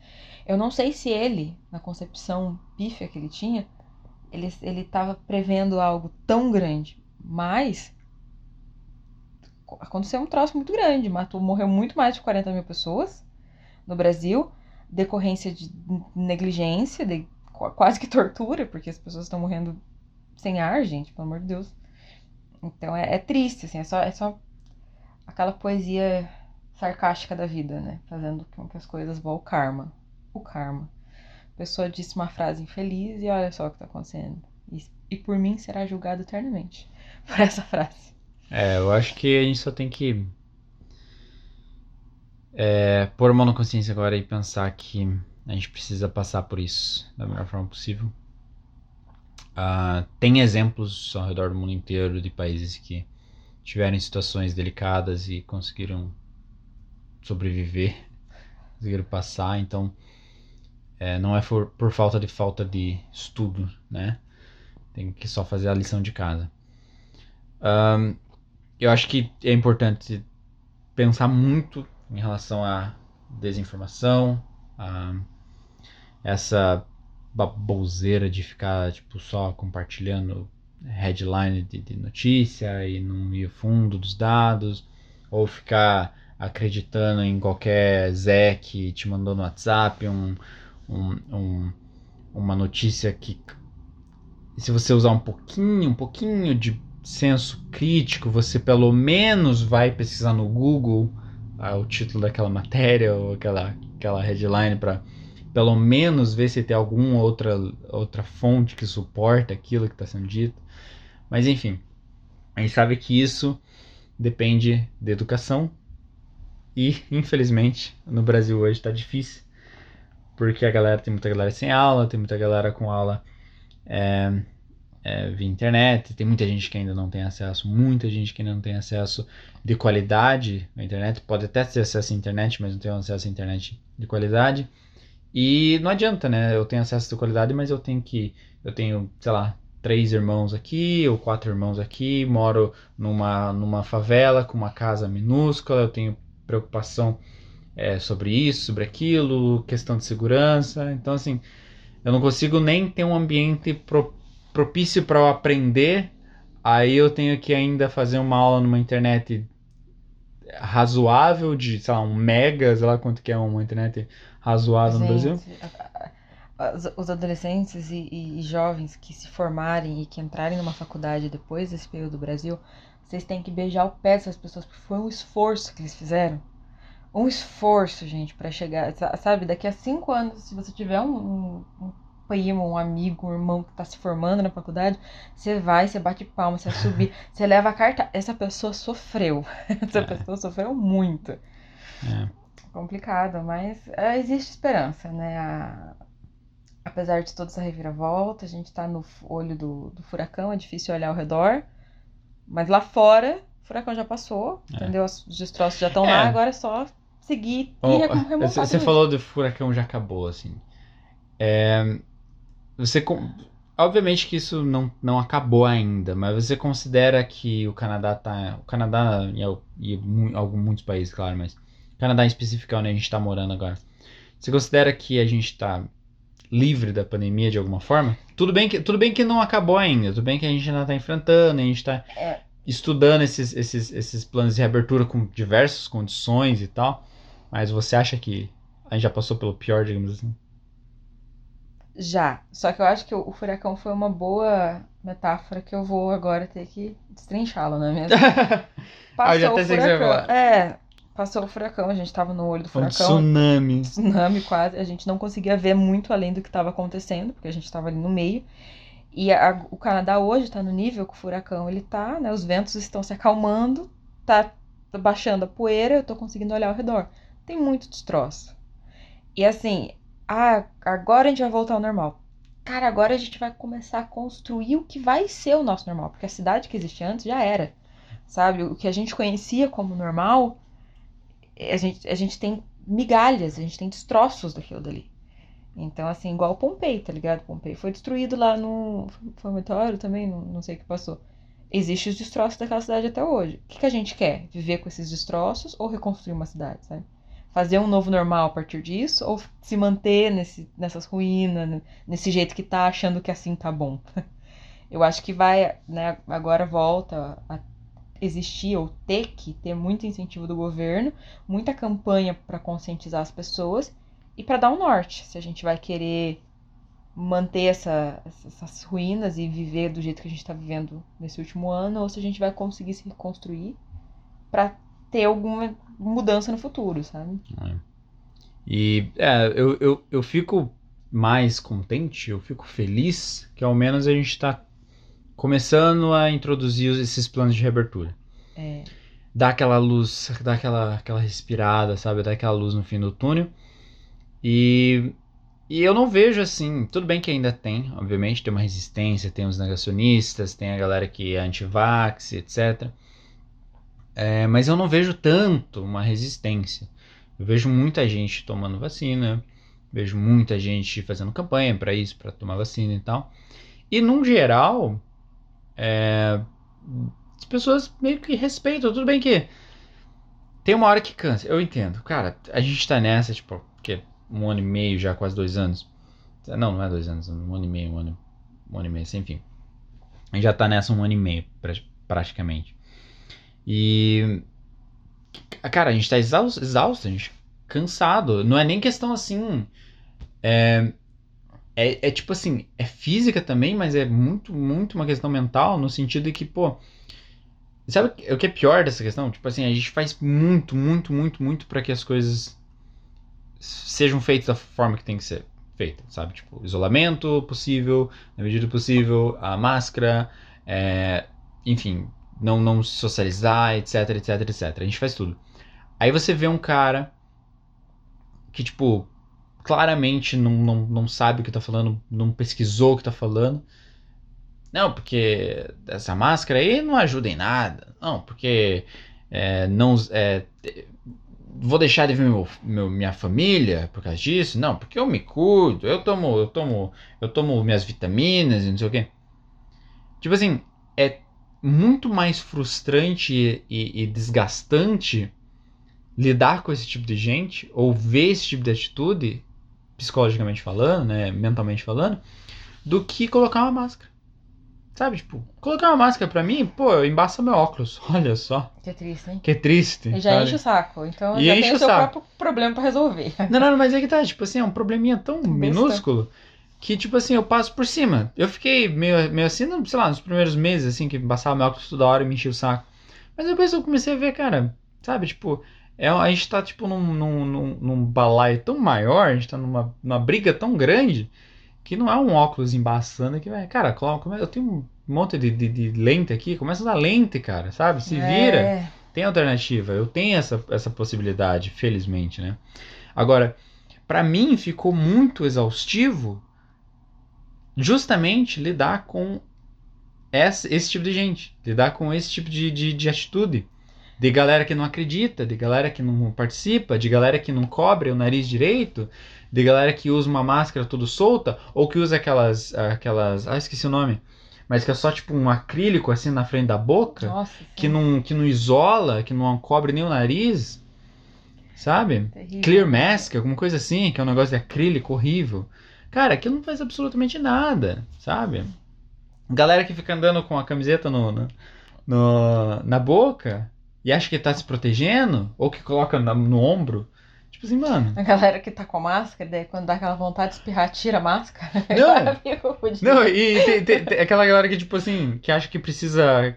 Eu não sei se ele, na concepção pífia que ele tinha, ele estava prevendo algo tão grande, mas aconteceu um troço muito grande. Matou, morreu muito mais de 40 mil pessoas no Brasil, decorrência de negligência, de quase que tortura, porque as pessoas estão morrendo sem ar, gente, pelo amor de Deus. Então é, é triste, assim, é só, é só aquela poesia sarcástica da vida, né? Fazendo com que as coisas vão ao karma. O karma. A pessoa disse uma frase infeliz e olha só o que tá acontecendo. E, e por mim será julgado eternamente por essa frase. É, eu acho que a gente só tem que é, pôr a mão na consciência agora e pensar que a gente precisa passar por isso da melhor forma possível. Uh, tem exemplos ao redor do mundo inteiro de países que tiveram situações delicadas e conseguiram sobreviver, conseguiram passar. Então, é, não é por, por falta de falta de estudo, né? Tem que só fazer a lição de casa. Um, eu acho que é importante pensar muito em relação à desinformação, a essa baboseira de ficar tipo só compartilhando headline de, de notícia e não ir fundo dos dados ou ficar acreditando em qualquer Zé que te mandou no WhatsApp um, um, um, uma notícia que se você usar um pouquinho, um pouquinho de senso crítico, você pelo menos vai pesquisar no Google ah, o título daquela matéria ou aquela, aquela headline para pelo menos ver se tem alguma outra, outra fonte que suporta aquilo que está sendo dito. Mas enfim, a gente sabe que isso depende de educação e, infelizmente, no Brasil hoje está difícil, porque a galera tem muita galera sem aula, tem muita galera com aula é, é, via internet, tem muita gente que ainda não tem acesso, muita gente que ainda não tem acesso de qualidade à internet, pode até ter acesso à internet, mas não tem acesso à internet de qualidade. E não adianta, né? Eu tenho acesso de qualidade, mas eu tenho que. Eu tenho, sei lá, três irmãos aqui, ou quatro irmãos aqui, moro numa, numa favela com uma casa minúscula, eu tenho preocupação é, sobre isso, sobre aquilo, questão de segurança. Então, assim, eu não consigo nem ter um ambiente pro, propício para eu aprender. Aí eu tenho que ainda fazer uma aula numa internet razoável de, sei lá, um mega, sei lá quanto que é uma internet razoável Gente, no Brasil? Os adolescentes e, e, e, jovens que se formarem e que entrarem numa faculdade depois desse período do Brasil, vocês têm que beijar o pé dessas pessoas, porque foi um esforço que eles fizeram. Um esforço, gente, para chegar. Sabe, daqui a cinco anos, se você tiver um, um, um primo, um amigo, um irmão que tá se formando na faculdade, você vai, você bate palma, você subir, você leva a carta. Essa pessoa sofreu. Essa é. pessoa sofreu muito. É complicado, mas é, existe esperança, né? A, apesar de toda essa reviravolta, a gente tá no olho do, do furacão, é difícil olhar ao redor, mas lá fora, o furacão já passou, é. entendeu? Os destroços já estão é. lá, agora é só seguir oh, remontar. Você falou do furacão já acabou, assim. É, você obviamente que isso não, não acabou ainda, mas você considera que o Canadá tá, o Canadá e, e, e muitos países, claro, mas Canadá em específico, onde a gente está morando agora. Você considera que a gente está livre da pandemia de alguma forma? Tudo bem que, tudo bem que não acabou ainda, tudo bem que a gente ainda está enfrentando, a gente está É. estudando esses, esses, esses planos de reabertura com diversas condições e tal, mas você acha que a gente já passou pelo pior, digamos assim? Já. Só que eu acho que o, furacão foi uma boa metáfora que eu vou agora ter que destrinchá-lo, não é mesmo? Ah, eu já Passou o até o furacão. É, passou o furacão, a gente tava no olho do Foi um furacão. tsunami. tsunami quase, a gente não conseguia ver muito além do que estava acontecendo, porque a gente estava ali no meio. E a- o Canadá hoje está no nível que o furacão ele tá, né? Os ventos estão se acalmando, tá baixando a poeira, eu tô conseguindo olhar ao redor. Tem muito destroço. E assim, ah, agora a gente vai voltar ao normal. Cara, agora a gente vai começar a construir o que vai ser o nosso normal, porque a cidade que existia antes já era. Sabe? O que a gente conhecia como normal, a gente, a gente tem migalhas, a gente tem destroços daquilo dali. Então, assim, igual Pompei, tá ligado? Pompei foi destruído lá no. Foi um meteoro também? Não, não sei o que passou. Existem os destroços daquela cidade até hoje. O que, que a gente quer? Viver com esses destroços ou reconstruir uma cidade, sabe? Fazer um novo normal a partir disso ou se manter nesse, nessas ruínas, nesse jeito que tá, achando que assim tá bom? Eu acho que vai, né, agora volta a existir ou ter que ter muito incentivo do governo, muita campanha para conscientizar as pessoas e para dar um norte, se a gente vai querer manter essa, essas ruínas e viver do jeito que a gente está vivendo nesse último ano, ou se a gente vai conseguir se reconstruir para ter alguma mudança no futuro, sabe? E é, eu, eu, eu fico mais contente, eu fico feliz que ao menos a gente está começando a introduzir esses planos de reabertura. É, Dá aquela luz, dá aquela, aquela respirada, sabe? Dá aquela luz no fim do túnel. E, e eu não vejo assim. Tudo bem que ainda tem, obviamente, tem uma resistência, tem os negacionistas, tem a galera que é anti-vax, etc. É, mas eu não vejo tanto uma resistência. Eu vejo muita gente tomando vacina, vejo muita gente fazendo campanha para isso, para tomar vacina e tal. E, num geral, é, as pessoas meio que respeitam. Tudo bem que tem uma hora que cansa, eu entendo. Cara, a gente tá nessa, tipo, que um ano e meio já, quase dois anos. Não, não é dois anos, um ano e meio, um ano, um ano e meio, assim, enfim. A gente já tá nessa um ano e meio, pra- praticamente. E. Cara, a gente tá exausto, exausto a gente cansado. Não é nem questão assim. É, é, é tipo assim, é física também, mas é muito, muito uma questão mental, no sentido de que, pô. Sabe o que- é pior dessa questão? Tipo assim, a gente faz muito, muito, muito, muito para que as coisas sejam feitas da forma que tem que ser feita, sabe? Tipo, isolamento possível, na medida do possível, a máscara, é, enfim, não, não socializar, etc, etc, etc. A gente faz tudo. Aí você vê um cara que, tipo, claramente não, não, não sabe o que tá falando, não pesquisou o que tá falando. Não, porque essa máscara aí não ajuda em nada. Não, porque é, não é, vou deixar de ver meu, meu- minha família por causa disso. Não, porque eu me cuido, eu tomo, eu tomo, eu tomo minhas vitaminas e não sei o quê. Tipo assim, muito mais frustrante e, e desgastante lidar com esse tipo de gente ou ver esse tipo de atitude, psicologicamente falando, né, mentalmente falando, do que colocar uma máscara. Sabe, tipo, colocar uma máscara pra mim, pô, embaça meu óculos. Olha só, que triste, hein? que triste. E já sabe? enche o saco, então E já enche tem o seu saco. próprio problema pra resolver. Não, não, mas é que tá, tipo assim, é um probleminha tão minúsculo que, tipo assim, eu passo por cima. Eu fiquei meio, meio assim, não- sei lá, nos primeiros meses, assim, que passava meu óculos toda hora e me enchia o saco. Mas depois eu comecei a ver, cara, sabe, tipo, é, a gente tá, tipo, num, num, num, num balaio tão maior, a gente tá numa, numa briga tão grande, que não é um óculos embaçando que vai, cara, coloca, eu tenho um monte de, de, de lente aqui, começa a usar lente, cara, sabe, se vira É, tem alternativa, eu tenho essa, essa possibilidade, felizmente, né? Agora, pra mim ficou muito exaustivo justamente lidar com essa, esse tipo de gente, lidar com esse tipo de, de, de atitude. De galera que não acredita, de galera que não participa, de galera que não cobre o nariz direito, de galera que usa uma máscara tudo solta, ou que usa aquelas. aquelas. Ah, esqueci o nome. Mas que é só tipo um acrílico assim na frente da boca nossa. que não, que não isola, que não cobre nem o nariz. sabe? Terrível. Clear Mask, alguma coisa assim, que é um negócio de acrílico horrível. Cara, aquilo não faz absolutamente nada, sabe? Galera que fica andando com a camiseta no, no, no- na boca e acha que tá se protegendo, ou que coloca na- no ombro. Tipo assim, mano. A galera que tá com máscara, daí quando dá aquela vontade de espirrar, tira a máscara. Não. Não, e tem, tem- tem aquela galera que, tipo assim, que acha que precisa.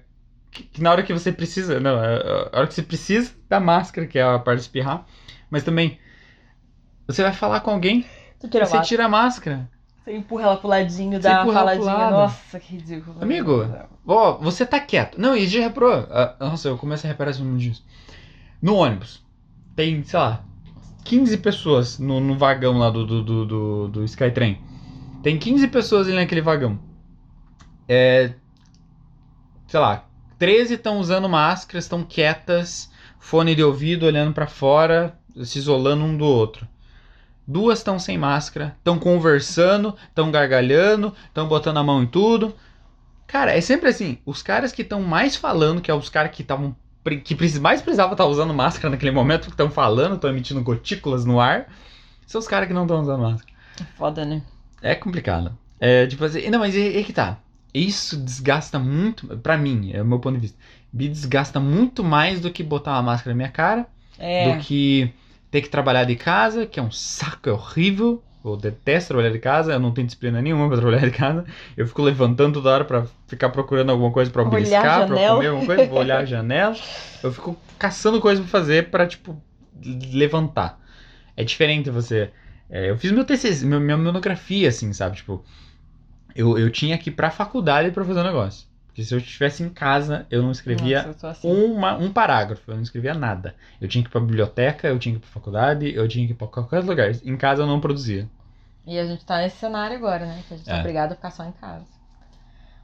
Que, que na hora que você precisa. Não, é a hora que você precisa da máscara, que é a parte de espirrar. Mas também. Você vai falar com alguém, Tu tira a você máscara, tira a máscara. você empurra ela pro ladinho, dá uma empurra ela pro faladinha. lado. Nossa, que ridículo. Amigo, Ó, você tá quieto. Não, e já reparou? Ah, nossa, eu começo a reparar isso muito disso. No ônibus, tem, sei lá, 15 pessoas no, no vagão lá do, do, do, do, do Skytrain. Tem 15 pessoas ali naquele vagão. É. Sei lá, 13 estão usando máscara, estão quietas, fone de ouvido, olhando pra fora, se isolando um do outro. Duas estão sem máscara, estão conversando, estão gargalhando, estão botando a mão em tudo. Cara, é sempre assim, os caras que estão mais falando, que é os caras que estavam que mais precisavam estar usando máscara naquele momento, que estão falando, estão emitindo gotículas no ar, são os caras que não estão usando máscara. Foda, né? É complicado. É, tipo assim, não, mas é, é que tá. Isso desgasta muito, pra mim, é o meu ponto de vista. Me desgasta muito mais do que botar uma máscara na minha cara, É. do que ter que trabalhar de casa, que é um saco, é horrível. Eu detesto trabalhar de casa, eu não tenho disciplina nenhuma pra trabalhar de casa. Eu fico levantando toda hora pra ficar procurando alguma coisa pra beliscar, pra comer alguma coisa, vou olhar a janela. Eu fico caçando coisa pra fazer pra, tipo, levantar. É diferente você. é, eu fiz meu TCC, minha monografia, assim, sabe? Tipo, eu, eu tinha que ir pra faculdade pra fazer o negócio. Se eu estivesse em casa, eu não escrevia Nossa, eu assim. uma, um parágrafo, eu não escrevia nada. Eu tinha que ir pra biblioteca, eu tinha que ir pra faculdade, eu tinha que ir pra qualquer lugar. Em casa eu não produzia. E a gente tá nesse cenário agora, né? Que a gente É. é obrigado a ficar só em casa.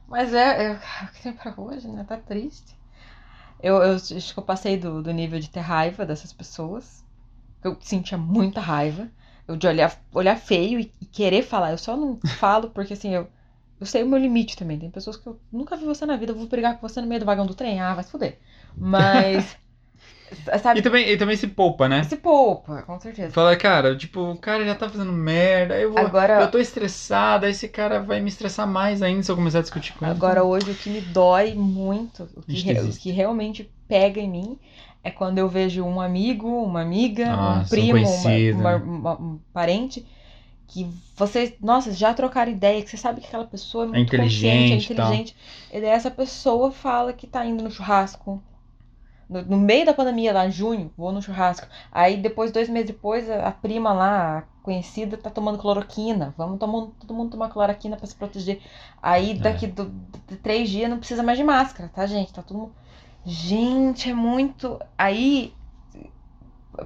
Mas é, é o que tem pra hoje, né? Tá triste. Eu, eu acho que eu passei do, do nível de ter raiva dessas pessoas. Eu sentia muita raiva. Eu de olhar, olhar feio e, e querer falar. Eu só não falo porque assim, eu, eu sei o meu limite também. Tem pessoas que eu nunca vi você na vida, eu vou brigar com você no meio do vagão do trem. Ah, vai se fuder. Mas. sabe? E também, e também se poupa, né? Se poupa, com certeza. Fala, cara, tipo, o cara já tá fazendo merda, eu vou. Agora- Eu tô estressada, esse cara vai me estressar mais ainda se eu começar a discutir com ele. Agora, hoje, o que me dói muito, o que, re- o que realmente pega em mim, é quando eu vejo um amigo, uma amiga, um Nossa, um primo, uma, uma- uma- um parente, que você, nossa, já trocaram ideia, que você sabe que aquela pessoa é muito é inteligente e tal. inteligente. E daí essa pessoa fala que tá indo no churrasco. No, no meio da pandemia, lá em junho, vou no churrasco. Aí depois, dois meses depois, a, a prima lá, a conhecida, tá tomando cloroquina. Vamos tomar, todo mundo tomar cloroquina pra se proteger. Aí É. daqui do, de três dias não precisa mais de máscara, tá, gente? Tá todo mundo. Gente, é muito. Aí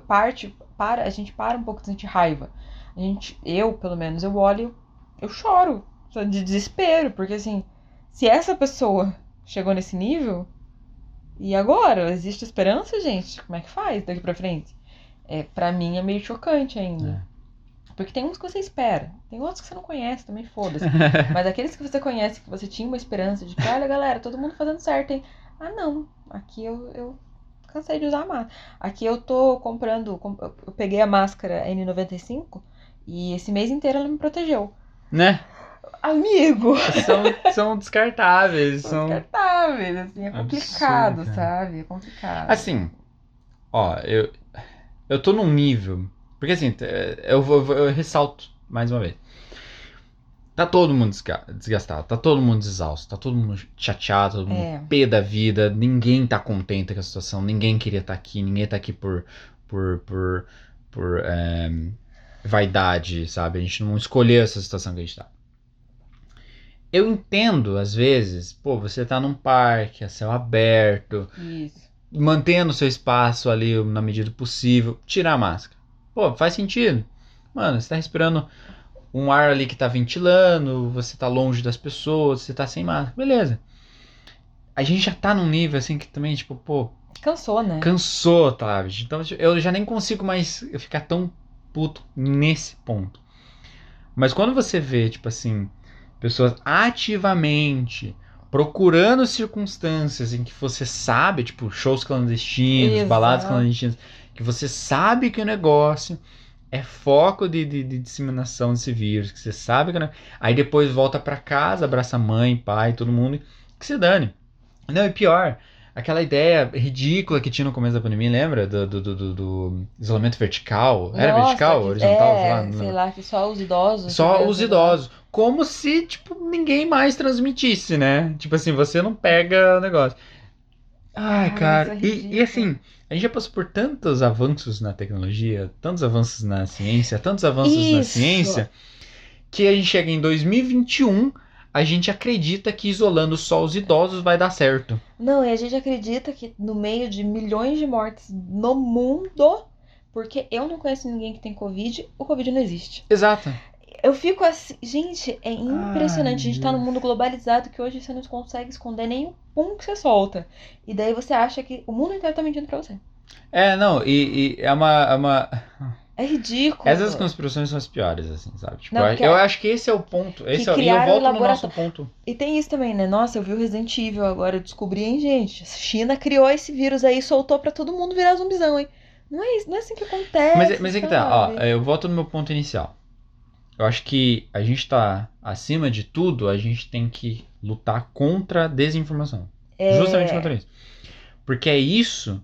parte, para, a gente para um pouco de sentir raiva. A gente, eu, pelo menos, eu olho, eu choro de desespero, porque assim, se essa pessoa chegou nesse nível, e agora? Existe esperança, gente? Como é que faz daqui pra frente? É, pra mim é meio chocante ainda. Porque tem uns que você espera, tem outros que você não conhece, também foda-se. Mas aqueles que você conhece, que você tinha uma esperança de que, olha, galera, todo mundo fazendo certo, hein? Ah, não. Aqui eu, eu cansei de usar a máscara. Aqui eu tô comprando. com- Eu peguei a máscara N95 e esse mês inteiro ela me protegeu. Né? Amigo! São, são descartáveis. São descartáveis, assim, é complicado, Absurdo, cara. sabe? É complicado. Assim, ó, eu, eu tô num nível. Porque assim, t- eu, eu, eu ressalto mais uma vez. Tá todo mundo desga- desgastado, tá todo mundo exausto, tá todo mundo chateado, todo mundo É. pé da vida, ninguém tá contente com a situação, ninguém queria estar aqui, ninguém tá aqui por, por, por, por é, vaidade, sabe? A gente não escolheu essa situação que a gente tá. Eu entendo, às vezes, pô, você tá num parque, a céu aberto, Isso. mantendo seu espaço ali na medida do possível, tirar a máscara. Pô, faz sentido. Mano, você tá respirando um ar ali que tá ventilando, você tá longe das pessoas, você tá sem máscara, beleza. A gente já tá num nível assim que também, tipo, pô, Cansou, né? cansou, tá? Então eu já nem consigo mais ficar tão puto nesse ponto. Mas quando você vê, tipo assim, pessoas ativamente procurando circunstâncias em que você sabe, tipo, shows clandestinos, Exato. baladas clandestinas, que você sabe que o negócio é foco de, de, de disseminação desse vírus, que você sabe que. Não... Aí depois volta para casa, abraça mãe, pai, todo mundo, que se dane. Não, e pior, aquela ideia ridícula que tinha no começo da pandemia, lembra? Do, do, do, do isolamento vertical. Era Nossa, vertical? que- Horizontal? é, sei lá. sei lá, que só os idosos. Só que os idosos. Como se, tipo, ninguém mais transmitisse, né? Tipo assim, você não pega o negócio. Ai, Ai, cara. é e, e assim, a gente já passou por tantos avanços na tecnologia, tantos avanços na ciência, tantos avanços na Isso. ciência, que a gente chega em 2021, a gente acredita que isolando só os idosos vai dar certo. Não, e a gente acredita que no meio de milhões de mortes no mundo, porque eu não conheço ninguém que tem Covid, o Covid não existe. Exato. Eu fico assim, gente, é impressionante. a gente tá num Deus. mundo globalizado que hoje você não consegue esconder nenhum pum que você solta. E daí você acha que o mundo inteiro tá mentindo pra você. É, não, e, e é uma. É uma... É ridículo. Essas conspirações são as piores, assim, sabe? Tipo, Não, eu, eu é- acho que esse é o ponto. Esse é, o- e eu volto no nosso ponto. E tem isso também, né? Nossa, eu vi o Resident Evil agora, eu descobri, hein, gente? China criou esse vírus aí e soltou pra todo mundo virar zumbizão, hein? Não é isso, não é assim que acontece. Mas, é- mas é que tá, ó, eu volto no meu ponto inicial. Eu acho que a gente tá, acima de tudo, a gente tem que lutar contra a desinformação. É, Justamente contra isso. Porque é isso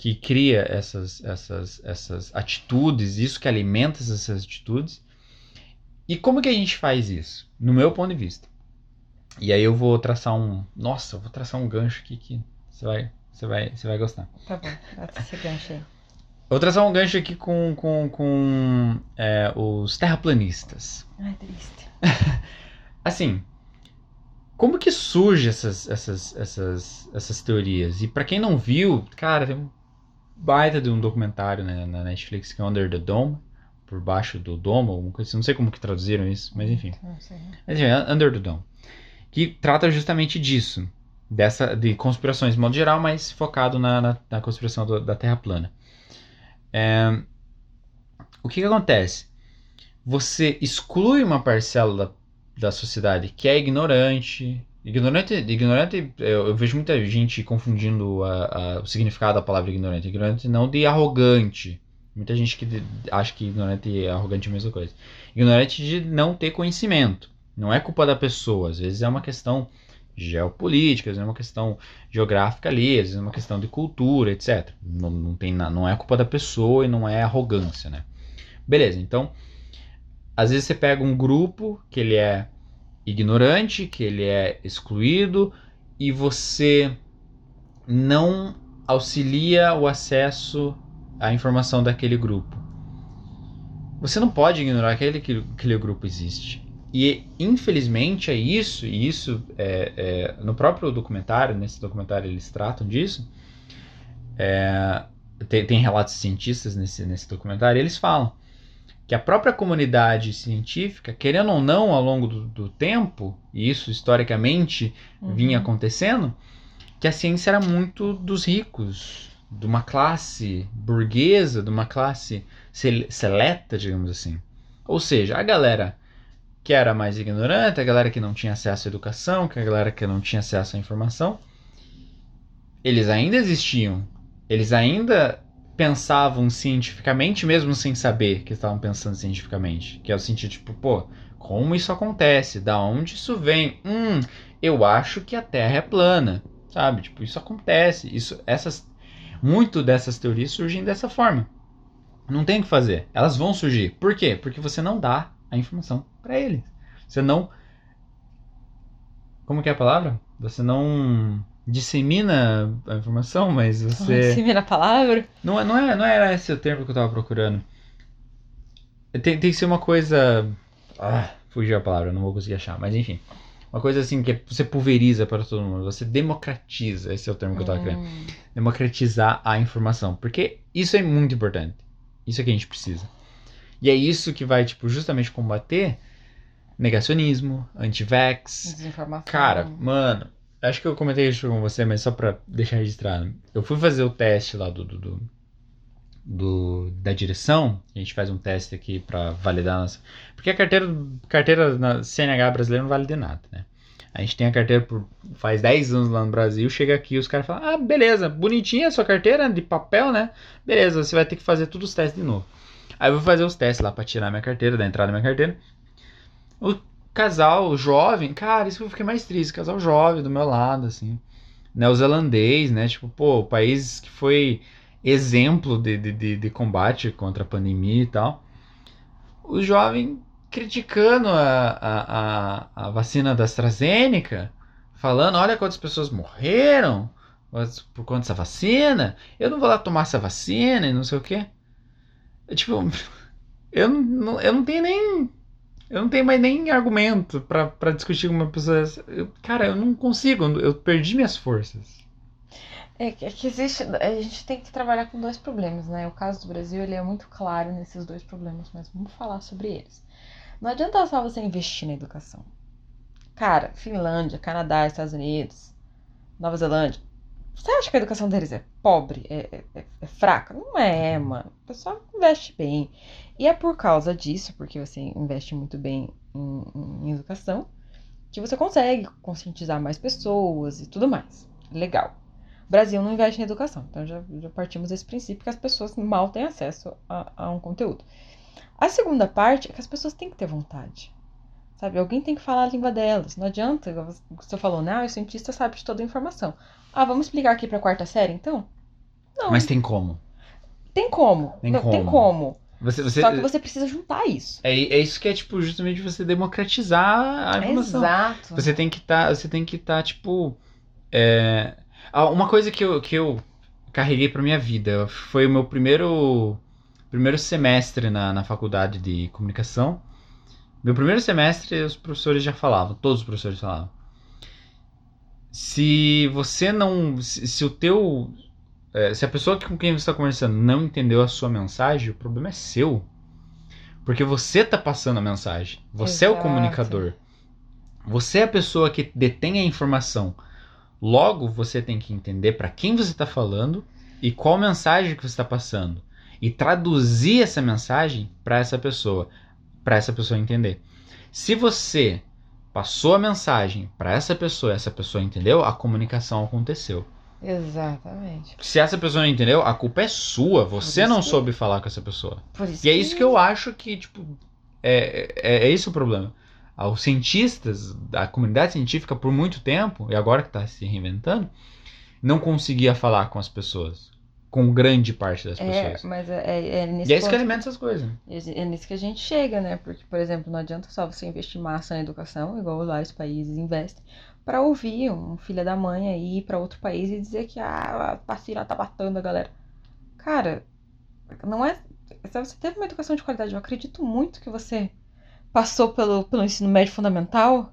que cria essas, essas, essas atitudes, isso que alimenta essas atitudes. E como que a gente faz isso? No meu ponto de vista. E aí eu vou traçar um. Nossa, eu vou traçar um gancho aqui que você vai, você vai, você vai gostar. Tá bom, bota esse gancho aí. Eu vou traçar um gancho aqui com, com, com é, os terraplanistas. Ai, triste. Assim, como que surge essas, essas, essas, essas teorias? E pra quem não viu, cara, tem baita de um documentário né, na Netflix que é Under the Dome, por baixo do domo, alguma coisa assim. Não sei como que traduziram isso, mas enfim. Não sei. Mas enfim, Under the Dome. Que trata justamente disso. Dessa, de conspirações de modo geral, mas focado na, na, na conspiração do- da Terra plana. É, o que, que acontece? Você exclui uma parcela da, da sociedade que é ignorante. Ignorante, ignorante eu, eu vejo muita gente confundindo a- a- o significado da palavra ignorante. Ignorante não de arrogante. Muita gente que de- acha que ignorante e arrogante é a mesma coisa. Ignorante de não ter conhecimento. Não é culpa da pessoa. Às vezes é uma questão geopolítica, às vezes é uma questão geográfica ali, às vezes é uma questão de cultura, etc. Não, não, tem, não é culpa da pessoa e não é arrogância, né? Beleza, então, às vezes você pega um grupo que ele é ignorante, que ele é excluído, e você não auxilia o acesso à informação daquele grupo. Você não pode ignorar que aquele, que aquele grupo existe. E infelizmente é isso, e isso é, é, no próprio documentário, nesse documentário eles tratam disso. É, tem, tem relatos cientistas nesse, nesse documentário, e eles falam que a própria comunidade científica, querendo ou não, ao longo do, do tempo, e isso historicamente Uhum. vinha acontecendo, que a ciência era muito dos ricos, de uma classe burguesa, de uma classe sel- seleta, digamos assim. Ou seja, a galera que era mais ignorante, a galera que não tinha acesso à educação, que a galera que não tinha acesso à informação, eles ainda existiam. Eles ainda pensavam cientificamente, mesmo sem saber que estavam pensando cientificamente. Que é o sentido, tipo, pô, como isso acontece? Da onde isso vem? Hum, eu acho que a Terra é plana. Sabe? Tipo, isso acontece. Isso, essas, muito dessas teorias surgem dessa forma. Não tem o que fazer. Elas vão surgir. Por quê? Porque você não dá a informação para eles. Você não. Como que é a palavra? Você não dissemina a informação, mas você. Dissemina a palavra? Não, é- não, é, não era esse o termo que eu tava procurando. Tem, tem que ser uma coisa. Ah, fugiu a palavra, não vou conseguir achar, mas enfim. Uma coisa assim que você pulveriza para todo mundo, você democratiza, esse é o termo que eu tava querendo. Hum, Democratizar a informação, porque isso é muito importante. Isso é que a gente precisa. E é isso que vai, tipo, justamente combater negacionismo, anti-vax, desinformação. Cara, mano, acho que eu comentei isso com você, mas só pra deixar registrado. Eu fui fazer o teste lá do, do, do- do- da direção. A gente faz um teste aqui pra validar a nossa. Porque a carteira, carteira na CNH brasileira não vale de nada, né? A gente tem a carteira por faz 10 anos lá no Brasil, chega aqui os caras falam: "Ah, beleza, bonitinha a sua carteira de papel, né? Beleza, você vai ter que fazer todos os testes de novo". Aí eu vou fazer os testes lá para tirar minha carteira, da entrada da minha carteira. O casal jovem, cara, isso que eu fiquei mais triste, casal jovem do meu lado assim. Neozelandês, né? Tipo, pô, país que foi exemplo de, de, de, combate contra a pandemia e tal. O jovem criticando a, a, a, a vacina da AstraZeneca, falando: olha quantas pessoas morreram por conta dessa vacina, eu não vou lá tomar essa vacina e não sei o quê. Tipo, eu não, eu não tenho nem. Eu não tenho mais nem argumento para discutir com uma pessoa. Eu, cara, eu não consigo, eu perdi minhas forças. É que, é que existe. A gente tem que trabalhar com dois problemas, né? O caso do Brasil ele é muito claro nesses dois problemas, mas vamos falar sobre eles. Não adianta só você investir na educação. Cara, Finlândia, Canadá, Estados Unidos, Nova Zelândia. Você acha que a educação deles é pobre? É, é, é fraca? Não é, mano. O pessoal investe bem. E é por causa disso, porque você investe muito bem em, em educação, que você consegue conscientizar mais pessoas e tudo mais. Legal. O Brasil não investe em educação. Então já, já partimos desse princípio que as pessoas mal têm acesso a, a um conteúdo. A segunda parte é que as pessoas têm que ter vontade. Sabe? Alguém tem que falar a língua delas. Não adianta, você falou, não, o cientista sabe de toda a informação. Ah, vamos explicar aqui pra quarta série, então? Não. Mas tem como. Tem como. Tem não, como. Tem como. Você, você... Só que você precisa juntar isso. É, é isso que é, tipo, justamente você democratizar a informação. Exato. Você tem que estar, tá, você tem que estar, tá, tipo... É, ah, uma coisa que eu, que eu carreguei pra minha vida foi o meu primeiro, primeiro semestre na, na faculdade de comunicação. Meu primeiro semestre, os professores já falavam, todos os professores falavam. Se você não. Se, se o teu. É, se a pessoa com quem você está conversando não entendeu a sua mensagem, o problema é seu. Porque você está passando a mensagem. Você Exato. é o comunicador. Você é a pessoa que detém a informação. Logo, você tem que entender para quem você está falando e qual mensagem que você está passando e traduzir essa mensagem para essa pessoa, para essa pessoa entender. Se você passou a mensagem para essa pessoa, essa pessoa entendeu, a comunicação aconteceu. Exatamente. Se essa pessoa não entendeu, a culpa é sua. Você não que... soube falar com essa pessoa. e é isso que eu acho que, tipo, é, é, é esse o problema aos cientistas, da comunidade científica por muito tempo, e agora que está se reinventando, não conseguia falar com as pessoas. Com grande parte das é, pessoas. Mas é, é, é nisso e é isso que alimenta essas coisas. É nisso que a gente chega, né? Porque, por exemplo, não adianta só você investir massa na educação, igual vários países investem, para ouvir um filho da mãe aí ir para outro país e dizer que ah, a vacina tá matando a galera. Cara, não é. Você teve uma educação de qualidade. Eu acredito muito que você passou pelo, pelo ensino médio fundamental,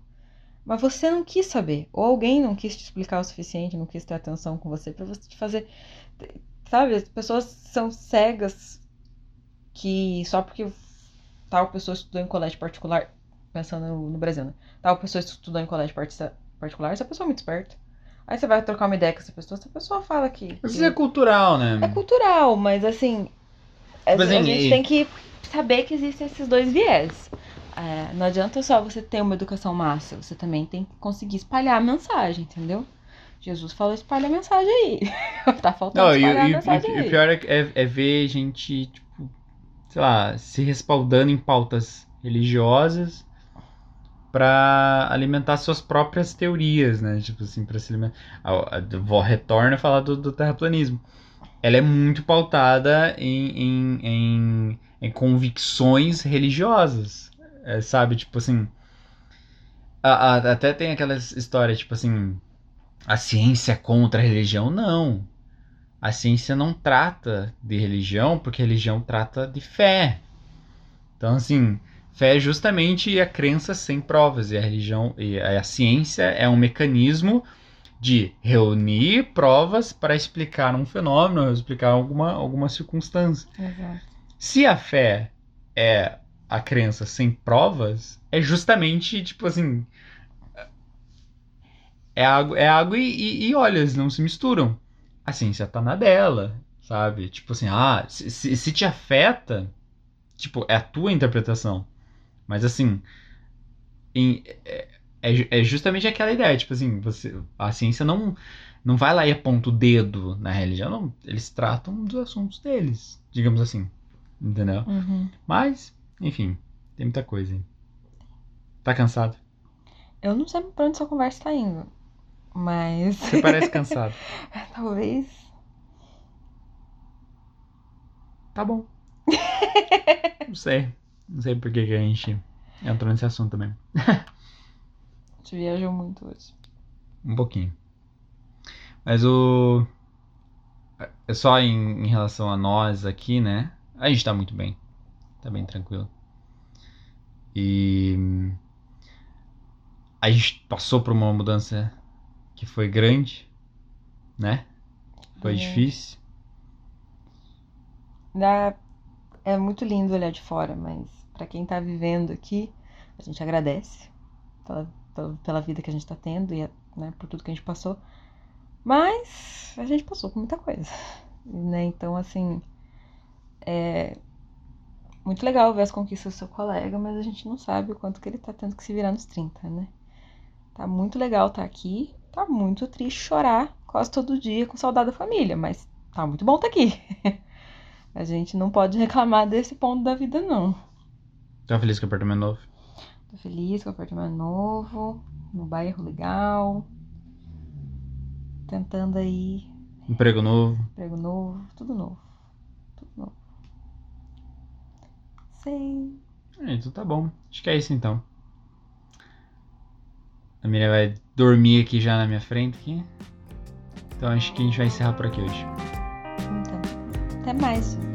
mas você não quis saber, ou alguém não quis te explicar o suficiente, não quis ter atenção com você para você te fazer. Sabe, as pessoas são cegas que só porque tal pessoa estudou em colégio particular, pensando no, no Brasil, né? Tal pessoa estudou em colégio particular, essa pessoa é muito esperta. Aí você vai trocar uma ideia com essa pessoa, essa pessoa fala que. que... Isso é cultural, né? É cultural, mas assim. Mas, a, assim, a gente e... tem que saber que existem esses dois viés. É, não adianta só você ter uma educação massa, você também tem que conseguir espalhar a mensagem, entendeu? Jesus falou espalha a mensagem aí. tá faltando não, espalhar e, a mensagem e, aí. E o pior é, é, é, ver gente, tipo, sei lá, se respaldando em pautas religiosas para alimentar suas próprias teorias, né? Tipo assim, para se alimentar. A, a, retorna a falar do, do terraplanismo. Ela é muito pautada em, em, em, em convicções religiosas é, sabe? Tipo assim. A, até tem aquelas histórias, tipo assim. A ciência é contra a religião. Não. A ciência não trata de religião, porque religião trata de fé. Então, assim, fé é justamente a crença sem provas. E a religião e a ciência é um mecanismo de reunir provas para explicar um fenômeno, explicar alguma, alguma circunstância. Uhum. Se a fé é a crença sem provas é justamente, tipo assim. É água, é água e, e, e olha, eles não se misturam. A ciência tá na dela, sabe? Tipo assim, ah, se, se, se te afeta, tipo, é a tua interpretação. Mas assim, em, é, é, é justamente aquela ideia, tipo assim, você, a ciência não, não vai lá e aponta o dedo na religião, não, eles tratam dos assuntos deles, digamos assim, entendeu? Uhum. Mas, enfim, tem muita coisa aí. Tá cansado? Eu não sei pra onde essa conversa tá indo. Mas. Você parece cansado. Talvez. Tá bom. não sei. Não sei por que, que a gente entrou nesse assunto também. A gente viajou muito hoje. Um pouquinho. Mas o. É só em, em relação a nós aqui, né? A gente tá muito bem. Tá bem tranquilo. E. A gente passou por uma mudança que foi grande, né? Foi É. difícil. Dá... É muito lindo olhar de fora, mas pra quem tá vivendo aqui, a gente agradece pela, pela, pela vida que a gente tá tendo e né, por tudo que a gente passou. Mas a gente passou por muita coisa. Né? Então, assim, é muito legal ver as conquistas do seu colega, mas a gente não sabe o quanto que ele tá tendo que se virar nos 30, né? Tá muito legal estar aqui, tá muito triste chorar quase todo dia com saudade da família, mas tá muito bom estar aqui. A gente não pode reclamar desse ponto da vida, não. Tá feliz com o apartamento novo? Tô feliz com o apartamento novo, no bairro legal. Tentando aí, Emprego novo? emprego novo, tudo novo. Tudo novo. Sei. É, então tá bom. Acho que é isso então. A Miriam vai dormir aqui já na minha frente. Aqui. Então acho que a gente vai encerrar por aqui hoje. Então, até mais.